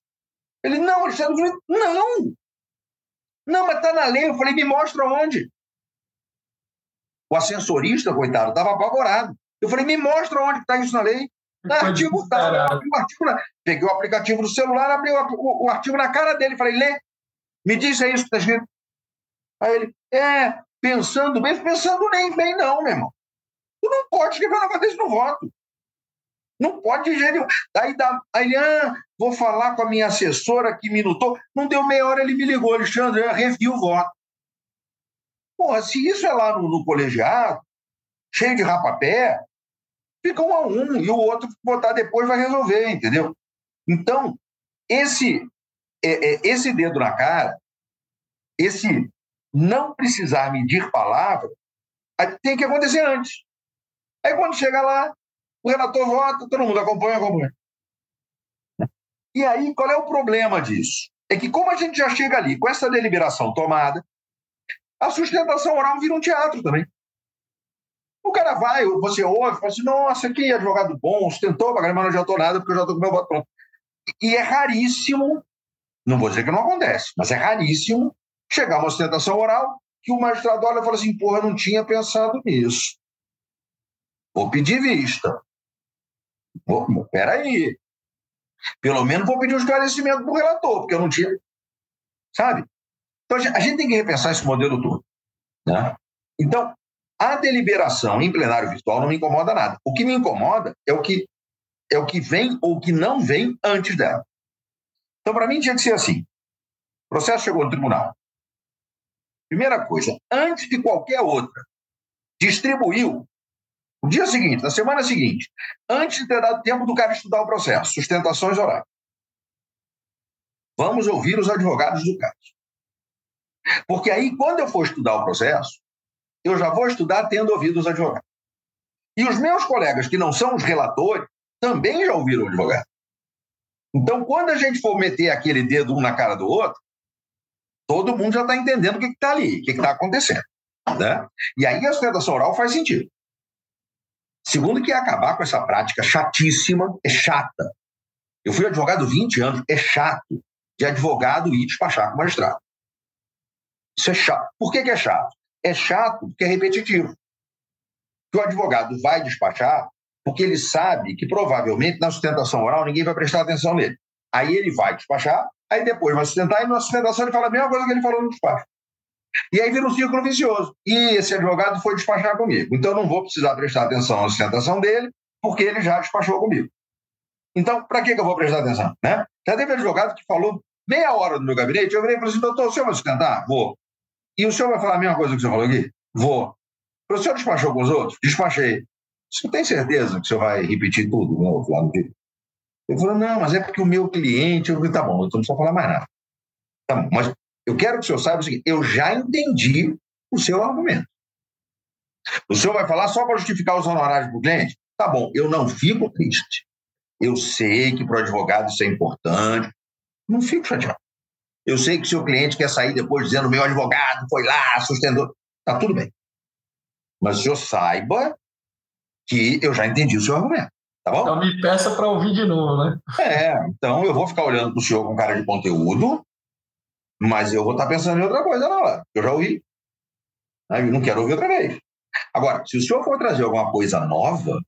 Ele, não, Alexandre, não. Não, mas está na lei. Eu falei, me mostra onde. O ascensorista, coitado, estava apavorado. Eu falei, me mostra onde está isso na lei. No artigo tal, o artigo na... Peguei o aplicativo do celular, abri o, o, o, artigo na cara dele, falei, lê, me diz é isso que está escrito. Aí ele, é, pensando bem, pensando nem bem, não, meu irmão. Tu não pode escrever um negócio desse no voto. Não pode de jeito Aí, dá, aí ah, vou falar com a minha assessora que minutou. Não deu meia hora, ele me ligou, Alexandre, eu revi o voto. Porra, se isso é lá no, no colegiado, cheio de rapapé, fica um a um, e o outro botar depois vai resolver, entendeu? Então, esse, é, é, esse dedo na cara, esse não precisar medir palavra, tem que acontecer antes. Aí quando chega lá, o relator vota, todo mundo acompanha, acompanha. E aí, qual é o problema disso? É que como a gente já chega ali com essa deliberação tomada, a sustentação oral vira um teatro também. O cara vai, você ouve, fala assim, nossa, que advogado bom, sustentou mas não adiantou nada porque eu já estou com meu voto pronto. E é raríssimo, não vou dizer que não acontece, mas é raríssimo chegar uma sustentação oral que o magistrado olha e fala assim, porra, eu não tinha pensado nisso. Vou pedir vista. Vou, peraí. Pelo menos vou pedir um esclarecimento para o relator, porque eu não tinha. Sabe? Então, a gente tem que repensar esse modelo todo. Né? Então, a deliberação em plenário virtual não me incomoda nada. O que me incomoda é o que, é o que vem ou o que não vem antes dela. Então, para mim, tinha que ser assim. O processo chegou no tribunal. Primeira coisa, antes de qualquer outra, distribuiu no dia seguinte, na semana seguinte, antes de ter dado tempo do cara estudar o processo, sustentações orais. Vamos ouvir os advogados do caso. Porque aí, quando eu for estudar o processo, eu já vou estudar tendo ouvido os advogados. E os meus colegas, que não são os relatores, também já ouviram o advogado. Então, quando a gente for meter aquele dedo um na cara do outro, todo mundo já está entendendo o que está ali, o que está acontecendo. Né? E aí a sustentação oral faz sentido. Segundo, que é acabar com essa prática chatíssima, é chata. Eu fui advogado 20 anos, é chato de advogado ir despachar com magistrado. Isso é chato. Por que, que é chato? É chato porque é repetitivo. Que o advogado vai despachar porque ele sabe que provavelmente na sustentação oral ninguém vai prestar atenção nele. Aí ele vai despachar, aí depois vai sustentar e na sustentação ele fala a mesma coisa que ele falou no despacho. E aí vira um círculo vicioso. E esse advogado foi despachar comigo. Então eu não vou precisar prestar atenção na sustentação dele, porque ele já despachou comigo. Então, para que, que eu vou prestar atenção? Né? Já teve advogado que falou meia hora no meu gabinete, eu virei e falei assim, doutor, o senhor vai sustentar? Vou. E o senhor vai falar a mesma coisa que o senhor falou aqui? Vou. O senhor despachou com os outros? Despachei. você tem certeza que você vai repetir tudo novo lá no vídeo? Ele falou, não, mas é porque o meu cliente... Eu falei, tá bom, não precisa falar mais nada. Tá bom, mas eu quero que o senhor saiba o seguinte, eu já entendi o seu argumento. O senhor vai falar só para justificar os honorários do cliente? Tá bom, eu não fico triste. Eu sei que para o advogado isso é importante. Não fico chateado. Eu sei que o seu cliente quer sair depois dizendo meu advogado foi lá, sustentou. Tá tudo bem. Mas o senhor saiba que eu já entendi o seu argumento. Tá bom? Então me peça para ouvir de novo, né? É, então eu vou ficar olhando para o senhor com cara de conteúdo, mas eu vou estar pensando em outra coisa na hora. Eu já ouvi. Eu não quero ouvir outra vez. Agora, se o senhor for trazer alguma coisa nova,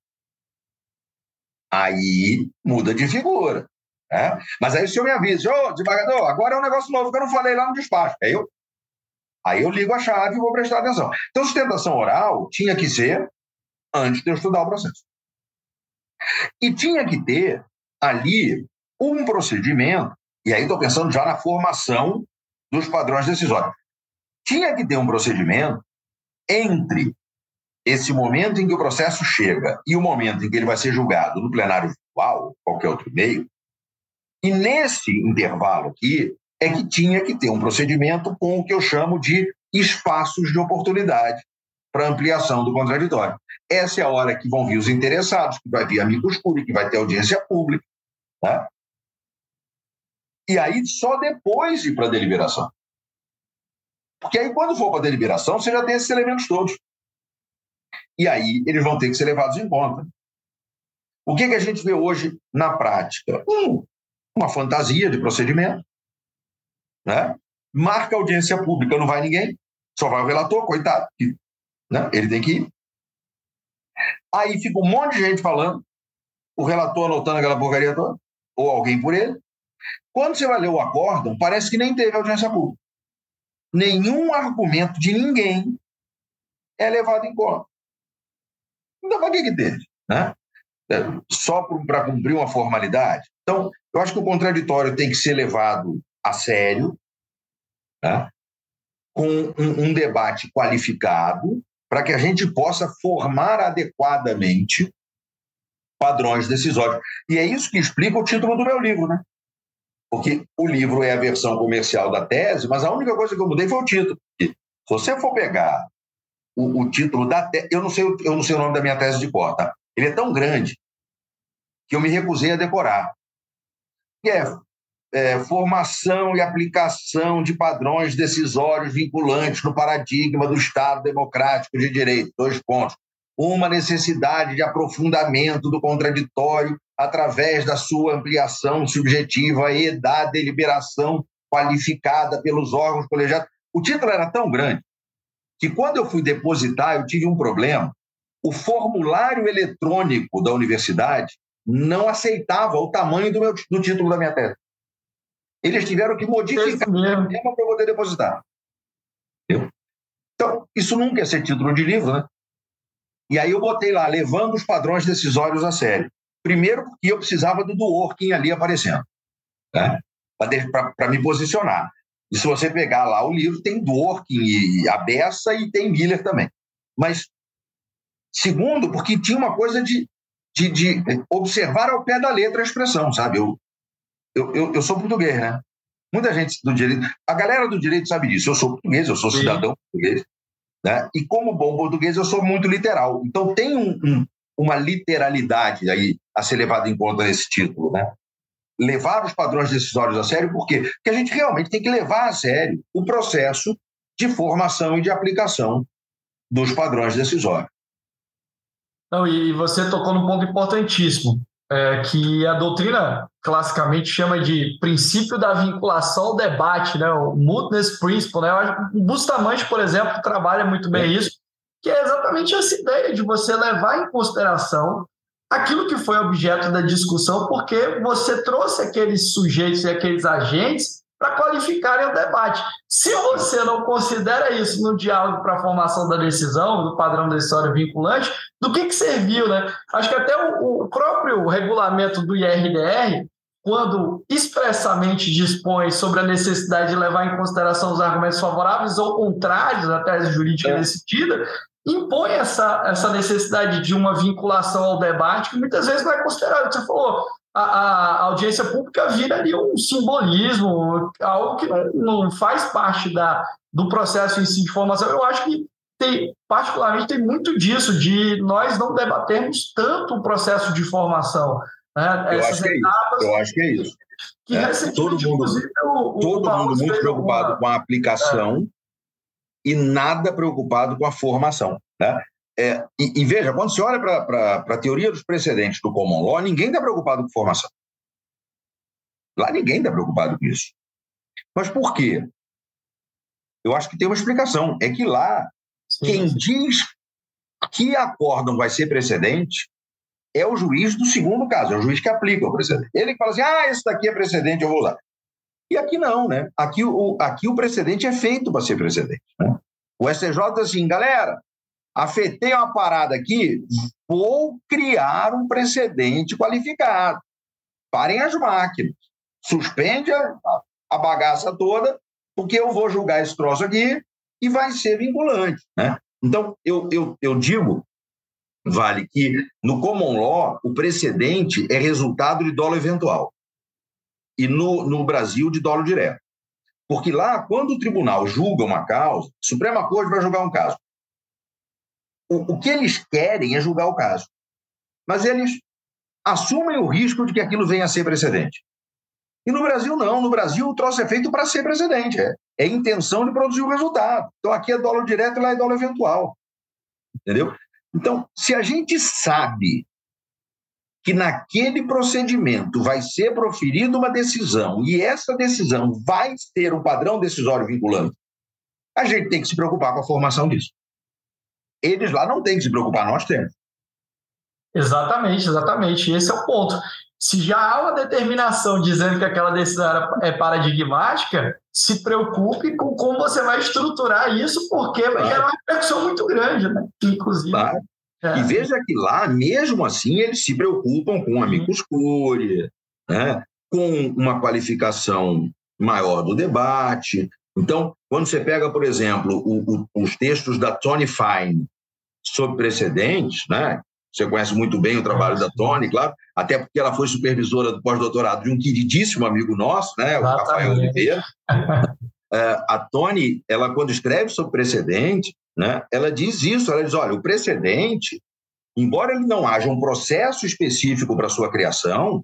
aí muda de figura. Né? Mas aí o senhor me avisa, ô, oh, desembargador, agora é um negócio novo que eu não falei lá no despacho. Aí eu, aí eu ligo a chave e vou prestar atenção. Então, sustentação oral tinha que ser antes de eu estudar o processo. E tinha que ter ali um procedimento, e aí estou pensando já na formação dos padrões decisórios. Tinha que ter um procedimento entre esse momento em que o processo chega e o momento em que ele vai ser julgado no plenário virtual, qualquer outro meio, e nesse intervalo aqui é que tinha que ter um procedimento com o que eu chamo de espaços de oportunidade para ampliação do contraditório. Essa é a hora que vão vir os interessados, que vai vir amigos públicos, que vai ter audiência pública. Tá? E aí só depois ir para a deliberação. Porque aí, quando for para a deliberação, você já tem esses elementos todos. E aí eles vão ter que ser levados em conta. O que, que a gente vê hoje na prática? Hum, uma fantasia de procedimento. Né? Marca audiência pública, não vai ninguém, só vai o relator, coitado. Né? Ele tem que ir. Aí fica um monte de gente falando, o relator anotando aquela porcaria toda, ou alguém por ele. Quando você vai ler o acórdão, parece que nem teve audiência pública. Nenhum argumento de ninguém é levado em conta. Então, para que, que teve? Né? É, só para cumprir uma formalidade? Então, eu acho que o contraditório tem que ser levado a sério, né? com um, um debate qualificado, para que a gente possa formar adequadamente padrões decisórios. E é isso que explica o título do meu livro, né? Porque o livro é a versão comercial da tese, mas a única coisa que eu mudei foi o título. Se você for pegar o, o título da tese. Eu não, sei, eu não sei o nome da minha tese de cor, tá? Ele é tão grande que eu me recusei a decorar. Que é, é formação e aplicação de padrões decisórios vinculantes no paradigma do Estado democrático de direito. Dois pontos. Uma necessidade de aprofundamento do contraditório através da sua ampliação subjetiva e da deliberação qualificada pelos órgãos colegiados. O título era tão grande que quando eu fui depositar, eu tive um problema. O formulário eletrônico da universidade não aceitava o tamanho do, meu, do título da minha tese. Eles tiveram que modificar o tema para poder depositar. Entendeu? Então, isso nunca é ser título de livro, né? E aí eu botei lá, levando os padrões decisórios a sério. Primeiro, porque eu precisava do working ali aparecendo, né? para me posicionar. E se você pegar lá o livro, tem Dworkin e a Bessa e tem Miller também. Mas, segundo, porque tinha uma coisa de, de, de observar ao pé da letra a expressão, sabe? Eu, eu, eu, eu, sou português, né? Muita gente do direito. A galera do direito sabe disso. Eu sou português, eu sou Sim. cidadão português. Né? E como bom português, eu sou muito literal. Então, tem um, um, uma literalidade aí a ser levada em conta nesse título, né? levar os padrões decisórios a sério, por quê? Porque a gente realmente tem que levar a sério o processo de formação e de aplicação dos padrões decisórios. Não, e você tocou num ponto importantíssimo, é, que a doutrina classicamente chama de princípio da vinculação ao debate, né? o mootness principle. Né? O Bustamante, por exemplo, trabalha muito bem isso, que é exatamente essa ideia de você levar em consideração aquilo que foi objeto da discussão, porque você trouxe aqueles sujeitos e aqueles agentes para qualificarem o debate. Se você não considera isso no diálogo para a formação da decisão, do padrão decisório vinculante, do que, que serviu? Né? Acho que até o, o próprio regulamento do IRDR, quando expressamente dispõe sobre a necessidade de levar em consideração os argumentos favoráveis ou contrários à tese jurídica é. decidida, impõe essa, essa necessidade de uma vinculação ao debate que muitas vezes não é considerado. Você falou, a, a audiência pública vira ali um simbolismo, algo que não, faz parte da, do processo em si de formação. Eu acho que tem, particularmente, tem muito disso, de nós não debatermos tanto o processo de formação. Né? Eu, acho etapas, é eu acho que é isso. Que é, todo mundo, o, todo mundo muito preocupado uma... com a aplicação é. e nada preocupado com a formação. Né? É, e, e, veja, quando você olha para a teoria dos precedentes do common law, ninguém está preocupado com formação. Lá ninguém está preocupado com isso. Mas por quê? Eu acho que tem uma explicação. É que lá, sim, quem sim. diz que acórdão vai ser precedente é o juiz do segundo caso, é o juiz que aplica o precedente. Ele que fala assim: ah, esse daqui é precedente, eu vou usar. E aqui não, né? Aqui o, aqui o precedente é feito para ser precedente. Né? O STJ diz assim, galera, afetei uma parada aqui, vou criar um precedente qualificado. Parem as máquinas. Suspende a, a bagaça toda, porque eu vou julgar esse troço aqui e vai ser vinculante. Né? Então, eu, eu, eu digo vale que no common law o precedente é resultado de dolo eventual e no, no Brasil de dolo direto. Porque lá, quando o tribunal julga uma causa, a Suprema Corte vai julgar um caso. O, o que eles querem é julgar o caso. Mas eles assumem o risco de que aquilo venha a ser precedente. E no Brasil, não. No Brasil, o troço é feito para ser precedente. É, é intenção de produzir o resultado. Então, aqui é dolo direto e lá é dolo eventual. Entendeu? Então, se a gente sabe que naquele procedimento vai ser proferida uma decisão e essa decisão vai ter um padrão decisório vinculante, a gente tem que se preocupar com a formação disso. Eles lá não têm que se preocupar, nós temos. Exatamente, exatamente. Esse é o ponto. Se já há uma determinação dizendo que aquela decisão é paradigmática, se preocupe com como você vai estruturar isso, porque claro. vai gerar uma repercussão muito grande, né? Inclusive. Claro. É. E veja que lá, mesmo assim, eles se preocupam com amicus curiae, né? com uma qualificação maior do debate. Então, quando você pega, por exemplo, o, o, os textos da Tony Fine sobre precedentes, né? Você conhece muito bem o trabalho da Tony, claro, até porque ela foi supervisora do pós-doutorado de um queridíssimo amigo nosso, né, o Rafael Oliveira. É, a Tony, ela quando escreve sobre precedente, né, ela diz isso, ela diz, olha, o precedente, embora ele não haja um processo específico para sua criação,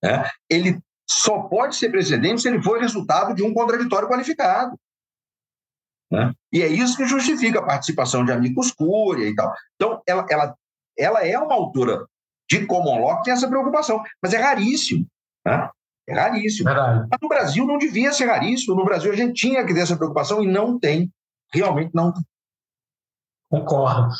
né, ele só pode ser precedente se ele for resultado de um contraditório qualificado. Né? E é isso que justifica a participação de amigos curiae e tal. Então, ela, ela ela é uma autora de common law que tem essa preocupação, mas é raríssimo. Né? É raríssimo. Verdade. Mas no Brasil não devia ser raríssimo. No Brasil a gente tinha que ter essa preocupação e não tem. Realmente não tem. Concordo.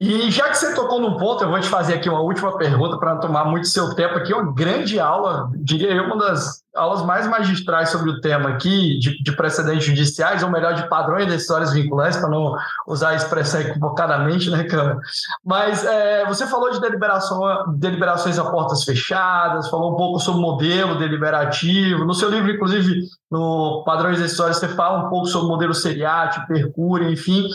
E já que você tocou num ponto, eu vou te fazer aqui uma última pergunta para não tomar muito seu tempo aqui. Uma grande aula, diria eu, uma das aulas mais magistrais sobre o tema aqui, de, de precedentes judiciais, ou melhor, de padrões decisórios vinculantes, para não usar a expressão equivocadamente, né, Câmara? Mas é, você falou de deliberação, deliberações a portas fechadas, falou um pouco sobre modelo deliberativo. No seu livro, inclusive, no Padrões Decisórios, você fala um pouco sobre o modelo seriático, percure, enfim.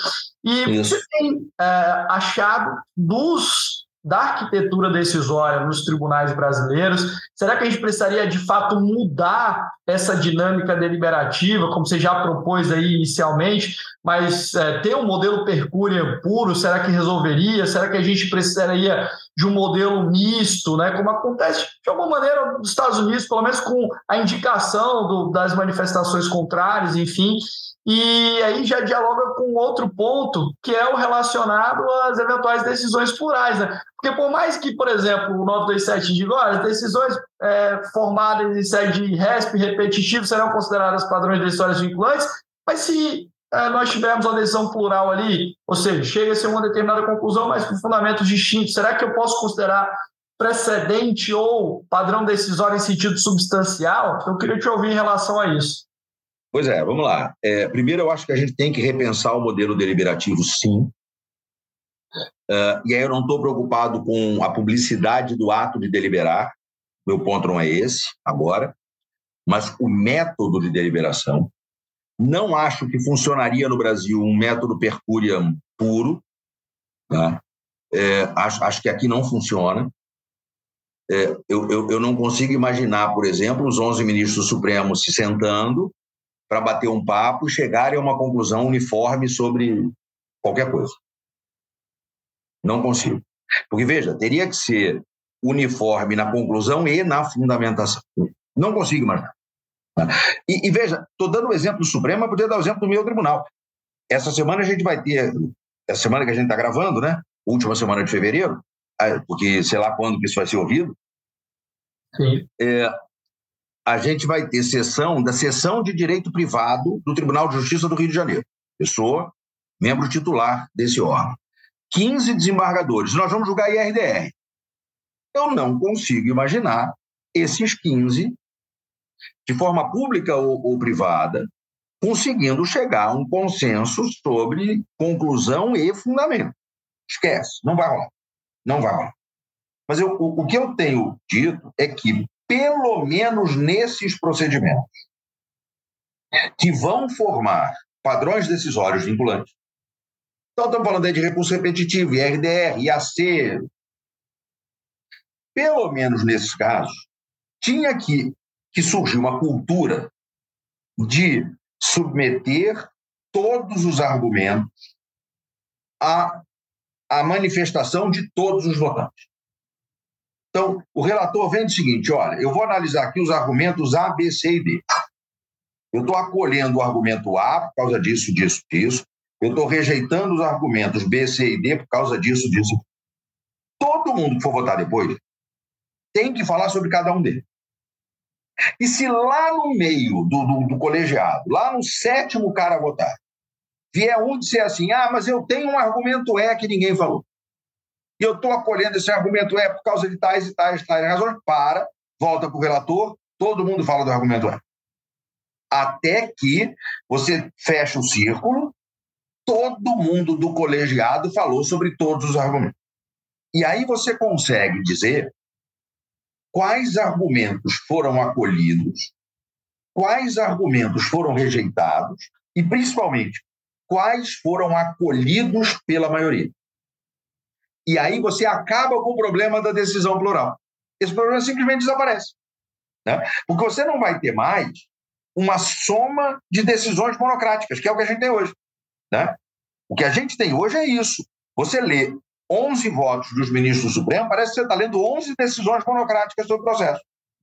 E Isso. você tem é, achado dos da arquitetura decisória nos tribunais brasileiros? Será que a gente precisaria de fato mudar essa dinâmica deliberativa, como você já propôs aí inicialmente, mas é, ter um modelo percúria puro, será que resolveria? Será que a gente precisaria de um modelo misto, né? como acontece de alguma maneira nos Estados Unidos, pelo menos com a indicação do, das manifestações contrárias, enfim. E aí já dialoga com outro ponto, que é o relacionado às eventuais decisões plurais. Né? Porque por mais que, por exemplo, o 927 diga, olha, as decisões é, formadas em sede de RESP repetitivo serão consideradas padrões de decisórias vinculantes, mas se nós tivermos uma decisão plural ali, ou seja, chega-se a uma determinada conclusão, mas com fundamentos distintos, será que eu posso considerar precedente ou padrão decisório em sentido substancial? Eu queria te ouvir em relação a isso. Pois é, vamos lá. É, primeiro, eu acho que a gente tem que repensar o modelo deliberativo, sim. Uh, e aí eu não estou preocupado com a publicidade do ato de deliberar, meu ponto não é esse agora, mas o método de deliberação. Não acho que funcionaria no Brasil um método percuriam puro, Tá? É, acho, acho que aqui não funciona. É, eu, eu, eu não consigo imaginar, por exemplo, os 11 ministros supremos se sentando para bater um papo e chegarem a uma conclusão uniforme sobre qualquer coisa. Não consigo. Porque, veja, teria que ser uniforme na conclusão e na fundamentação. Não consigo imaginar. E, e veja, estou dando o exemplo do Supremo, mas poderia dar o exemplo do meu tribunal. Essa semana a gente vai ter, essa semana que a gente está gravando, né? Última semana de fevereiro, porque sei lá quando que isso vai ser ouvido. Sim. É, a gente vai ter sessão da sessão de direito privado do Tribunal de Justiça do Rio de Janeiro. Eu sou membro titular desse órgão. 15 desembargadores. Nós vamos julgar IRDR. Eu não consigo imaginar esses 15, de forma pública ou, ou privada, conseguindo chegar a um consenso sobre conclusão e fundamento. Esquece, não vai rolar. Não vai rolar. Mas eu, o, o que eu tenho dito é que, pelo menos nesses procedimentos, que vão formar padrões decisórios vinculantes, então estamos falando aí de recurso repetitivo, IRDR, IAC, pelo menos nesses casos, tinha que, que surgir uma cultura de submeter todos os argumentos à, à manifestação de todos os votantes. Então, o relator vem do seguinte: olha, eu vou analisar aqui os argumentos A, B, C e D. Eu estou acolhendo o argumento A por causa disso, disso, disso. Eu estou rejeitando os argumentos B, C e D por causa disso, disso. Todo mundo que for votar depois tem que falar sobre cada um deles. E se lá no meio do, do, do colegiado, lá no sétimo cara a votar, vier um dizer assim: ah, mas eu tenho um argumento E que ninguém falou. E eu estou acolhendo esse argumento E por causa de tais e tais e tais razões, para, volta para o relator, todo mundo fala do argumento E. Até que você fecha o círculo, todo mundo do colegiado falou sobre todos os argumentos. E aí você consegue dizer quais argumentos foram acolhidos, quais argumentos foram rejeitados e, principalmente, quais foram acolhidos pela maioria. E aí você acaba com o problema da decisão plural. Esse problema simplesmente desaparece. Né? Porque você não vai ter mais uma soma de decisões monocráticas, que é o que a gente tem hoje. Né? O que a gente tem hoje é isso. Você lê 11 votos dos ministros do Supremo, parece que você está lendo 11 decisões monocráticas sobre o processo.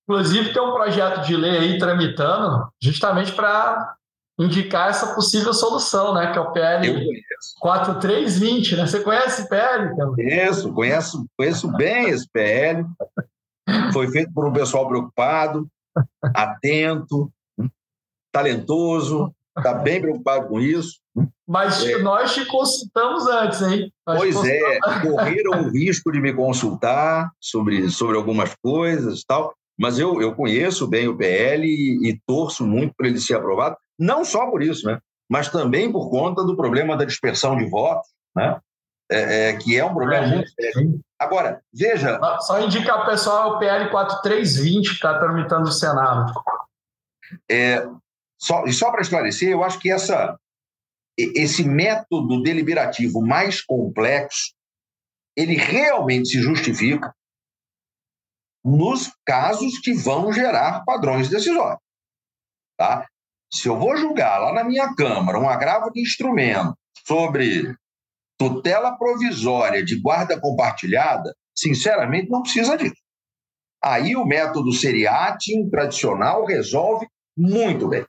Inclusive, tem um projeto de lei aí tramitando justamente para indicar essa possível solução, né? Que é o PL 4320, né? Você conhece o PL? Conheço, conheço, conheço bem esse PL. Foi feito por um pessoal preocupado, atento, talentoso, está bem preocupado com isso. Mas é. nós te consultamos antes, hein? Nós pois é, correram o risco de me consultar sobre, sobre algumas coisas tal, mas eu, eu conheço bem o PL e, e torço muito para ele ser aprovado, não só por isso, né? mas também por conta do problema da dispersão de votos, né? É, é, que é um problema é, muito sério. Agora, veja. Só indicar pessoal o PL 4320 que está tramitando no Senado. É, só, e só para esclarecer, eu acho que essa, esse método deliberativo mais complexo, ele realmente se justifica nos casos que vão gerar padrões decisórios. Tá? Se eu vou julgar lá na minha Câmara um agravo de instrumento sobre tutela provisória de guarda compartilhada, sinceramente não precisa disso. Aí o método seriatim tradicional resolve muito bem.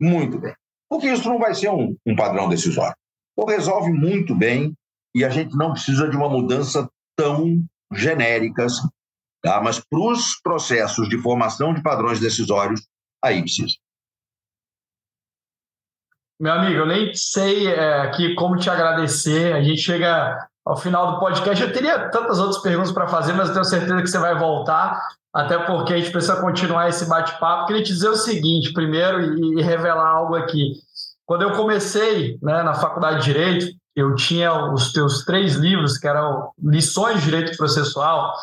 Muito bem. Porque isso não vai ser um, um padrão decisório. Então, resolve muito bem e a gente não precisa de uma mudança tão genérica assim. Tá? Mas para os processos de formação de padrões decisórios, aí precisa. Meu amigo, eu nem sei é, aqui como te agradecer. A gente chega ao final do podcast. Eu teria tantas outras perguntas para fazer, mas eu tenho certeza que você vai voltar até porque a gente precisa continuar esse bate-papo. Queria te dizer o seguinte, primeiro, e, revelar algo aqui. Quando eu comecei né, na faculdade de Direito, eu tinha os teus três livros, que eram Lições de Direito Processual,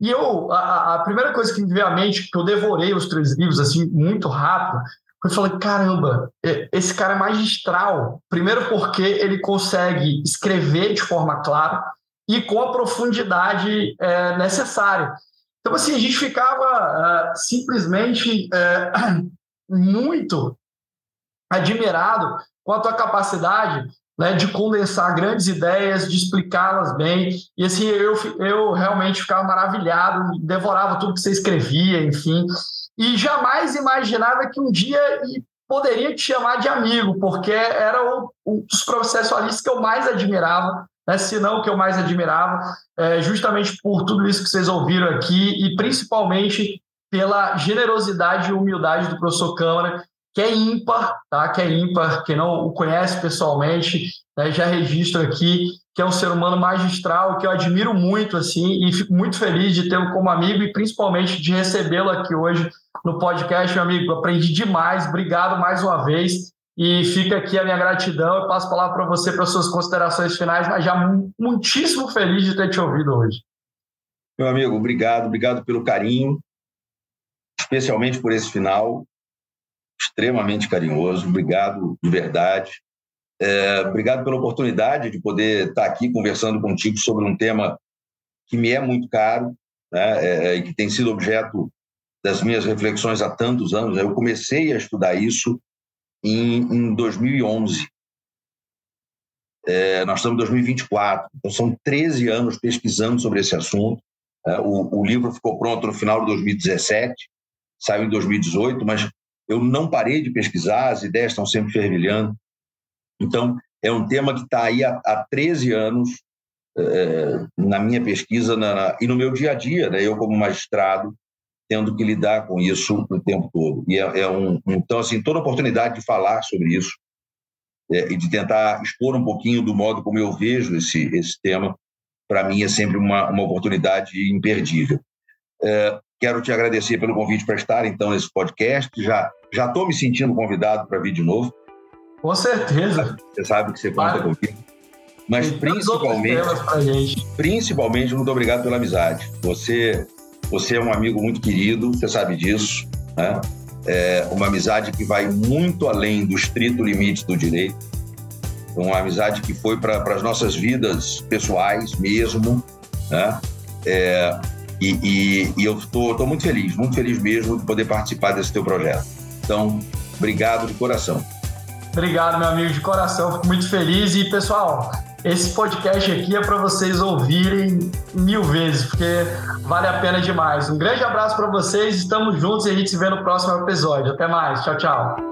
e eu, a, a primeira coisa que me veio à mente, que eu devorei os três livros assim muito rápido, eu falei, caramba, esse cara é magistral. Primeiro porque ele consegue escrever de forma clara e com a profundidade é, necessária. Então, assim, a gente ficava é, simplesmente é, muito admirado com a tua capacidade né, de condensar grandes ideias, de explicá-las bem. E assim, eu, eu realmente ficava maravilhado, devorava tudo que você escrevia, enfim. E jamais imaginava que um dia poderia te chamar de amigo, porque era um dos processualistas que eu mais admirava, né, se não o que eu mais admirava, é, justamente por tudo isso que vocês ouviram aqui e principalmente pela generosidade e humildade do professor Câmara, que é ímpar, tá? que é ímpar, quem não o conhece pessoalmente, né, já registro aqui, que é um ser humano magistral, que eu admiro muito, assim, e fico muito feliz de tê-lo como amigo e principalmente de recebê-lo aqui hoje no podcast, meu amigo. Aprendi demais, obrigado mais uma vez. E fica aqui a minha gratidão. Eu passo a palavra para você para suas considerações finais, mas já muitíssimo feliz de ter te ouvido hoje. Meu amigo, obrigado, obrigado pelo carinho, especialmente por esse final extremamente carinhoso. Obrigado de verdade. É, obrigado pela oportunidade de poder estar aqui conversando contigo sobre um tema que me é muito caro né, é, e que tem sido objeto das minhas reflexões há tantos anos. Eu comecei a estudar isso em, em 2011. É, nós estamos em 2024, então são 13 anos pesquisando sobre esse assunto. É, o, o livro ficou pronto no final de 2017, saiu em 2018, mas eu não parei de pesquisar, as ideias estão sempre fervilhando. Então, é um tema que está aí há, há 13 anos é, na minha pesquisa na, na, e no meu dia a dia, né? eu como magistrado, tendo que lidar com isso o tempo todo. E é, é um, então, assim, toda oportunidade de falar sobre isso é, e de tentar expor um pouquinho do modo como eu vejo esse, esse tema, para mim é sempre uma, uma oportunidade imperdível. É, quero te agradecer pelo convite para estar, então, nesse podcast. Já já estou me sentindo convidado para vir de novo. Com certeza. Você sabe que você conta comigo. Mas principalmente, principalmente, muito obrigado pela amizade. Você, você é um amigo muito querido, você sabe disso, né? É uma amizade que vai muito além do estrito limite do direito. Uma amizade que foi para as nossas vidas pessoais mesmo, né? É, e, e, e, eu estou muito feliz, muito feliz mesmo de poder participar desse teu projeto. Então, obrigado de coração. Obrigado, meu amigo, de coração. Fico muito feliz. E, pessoal, esse podcast aqui é para vocês ouvirem mil vezes, porque vale a pena demais. Um grande abraço para vocês, estamos juntos e a gente se vê no próximo episódio. Até mais, tchau, tchau.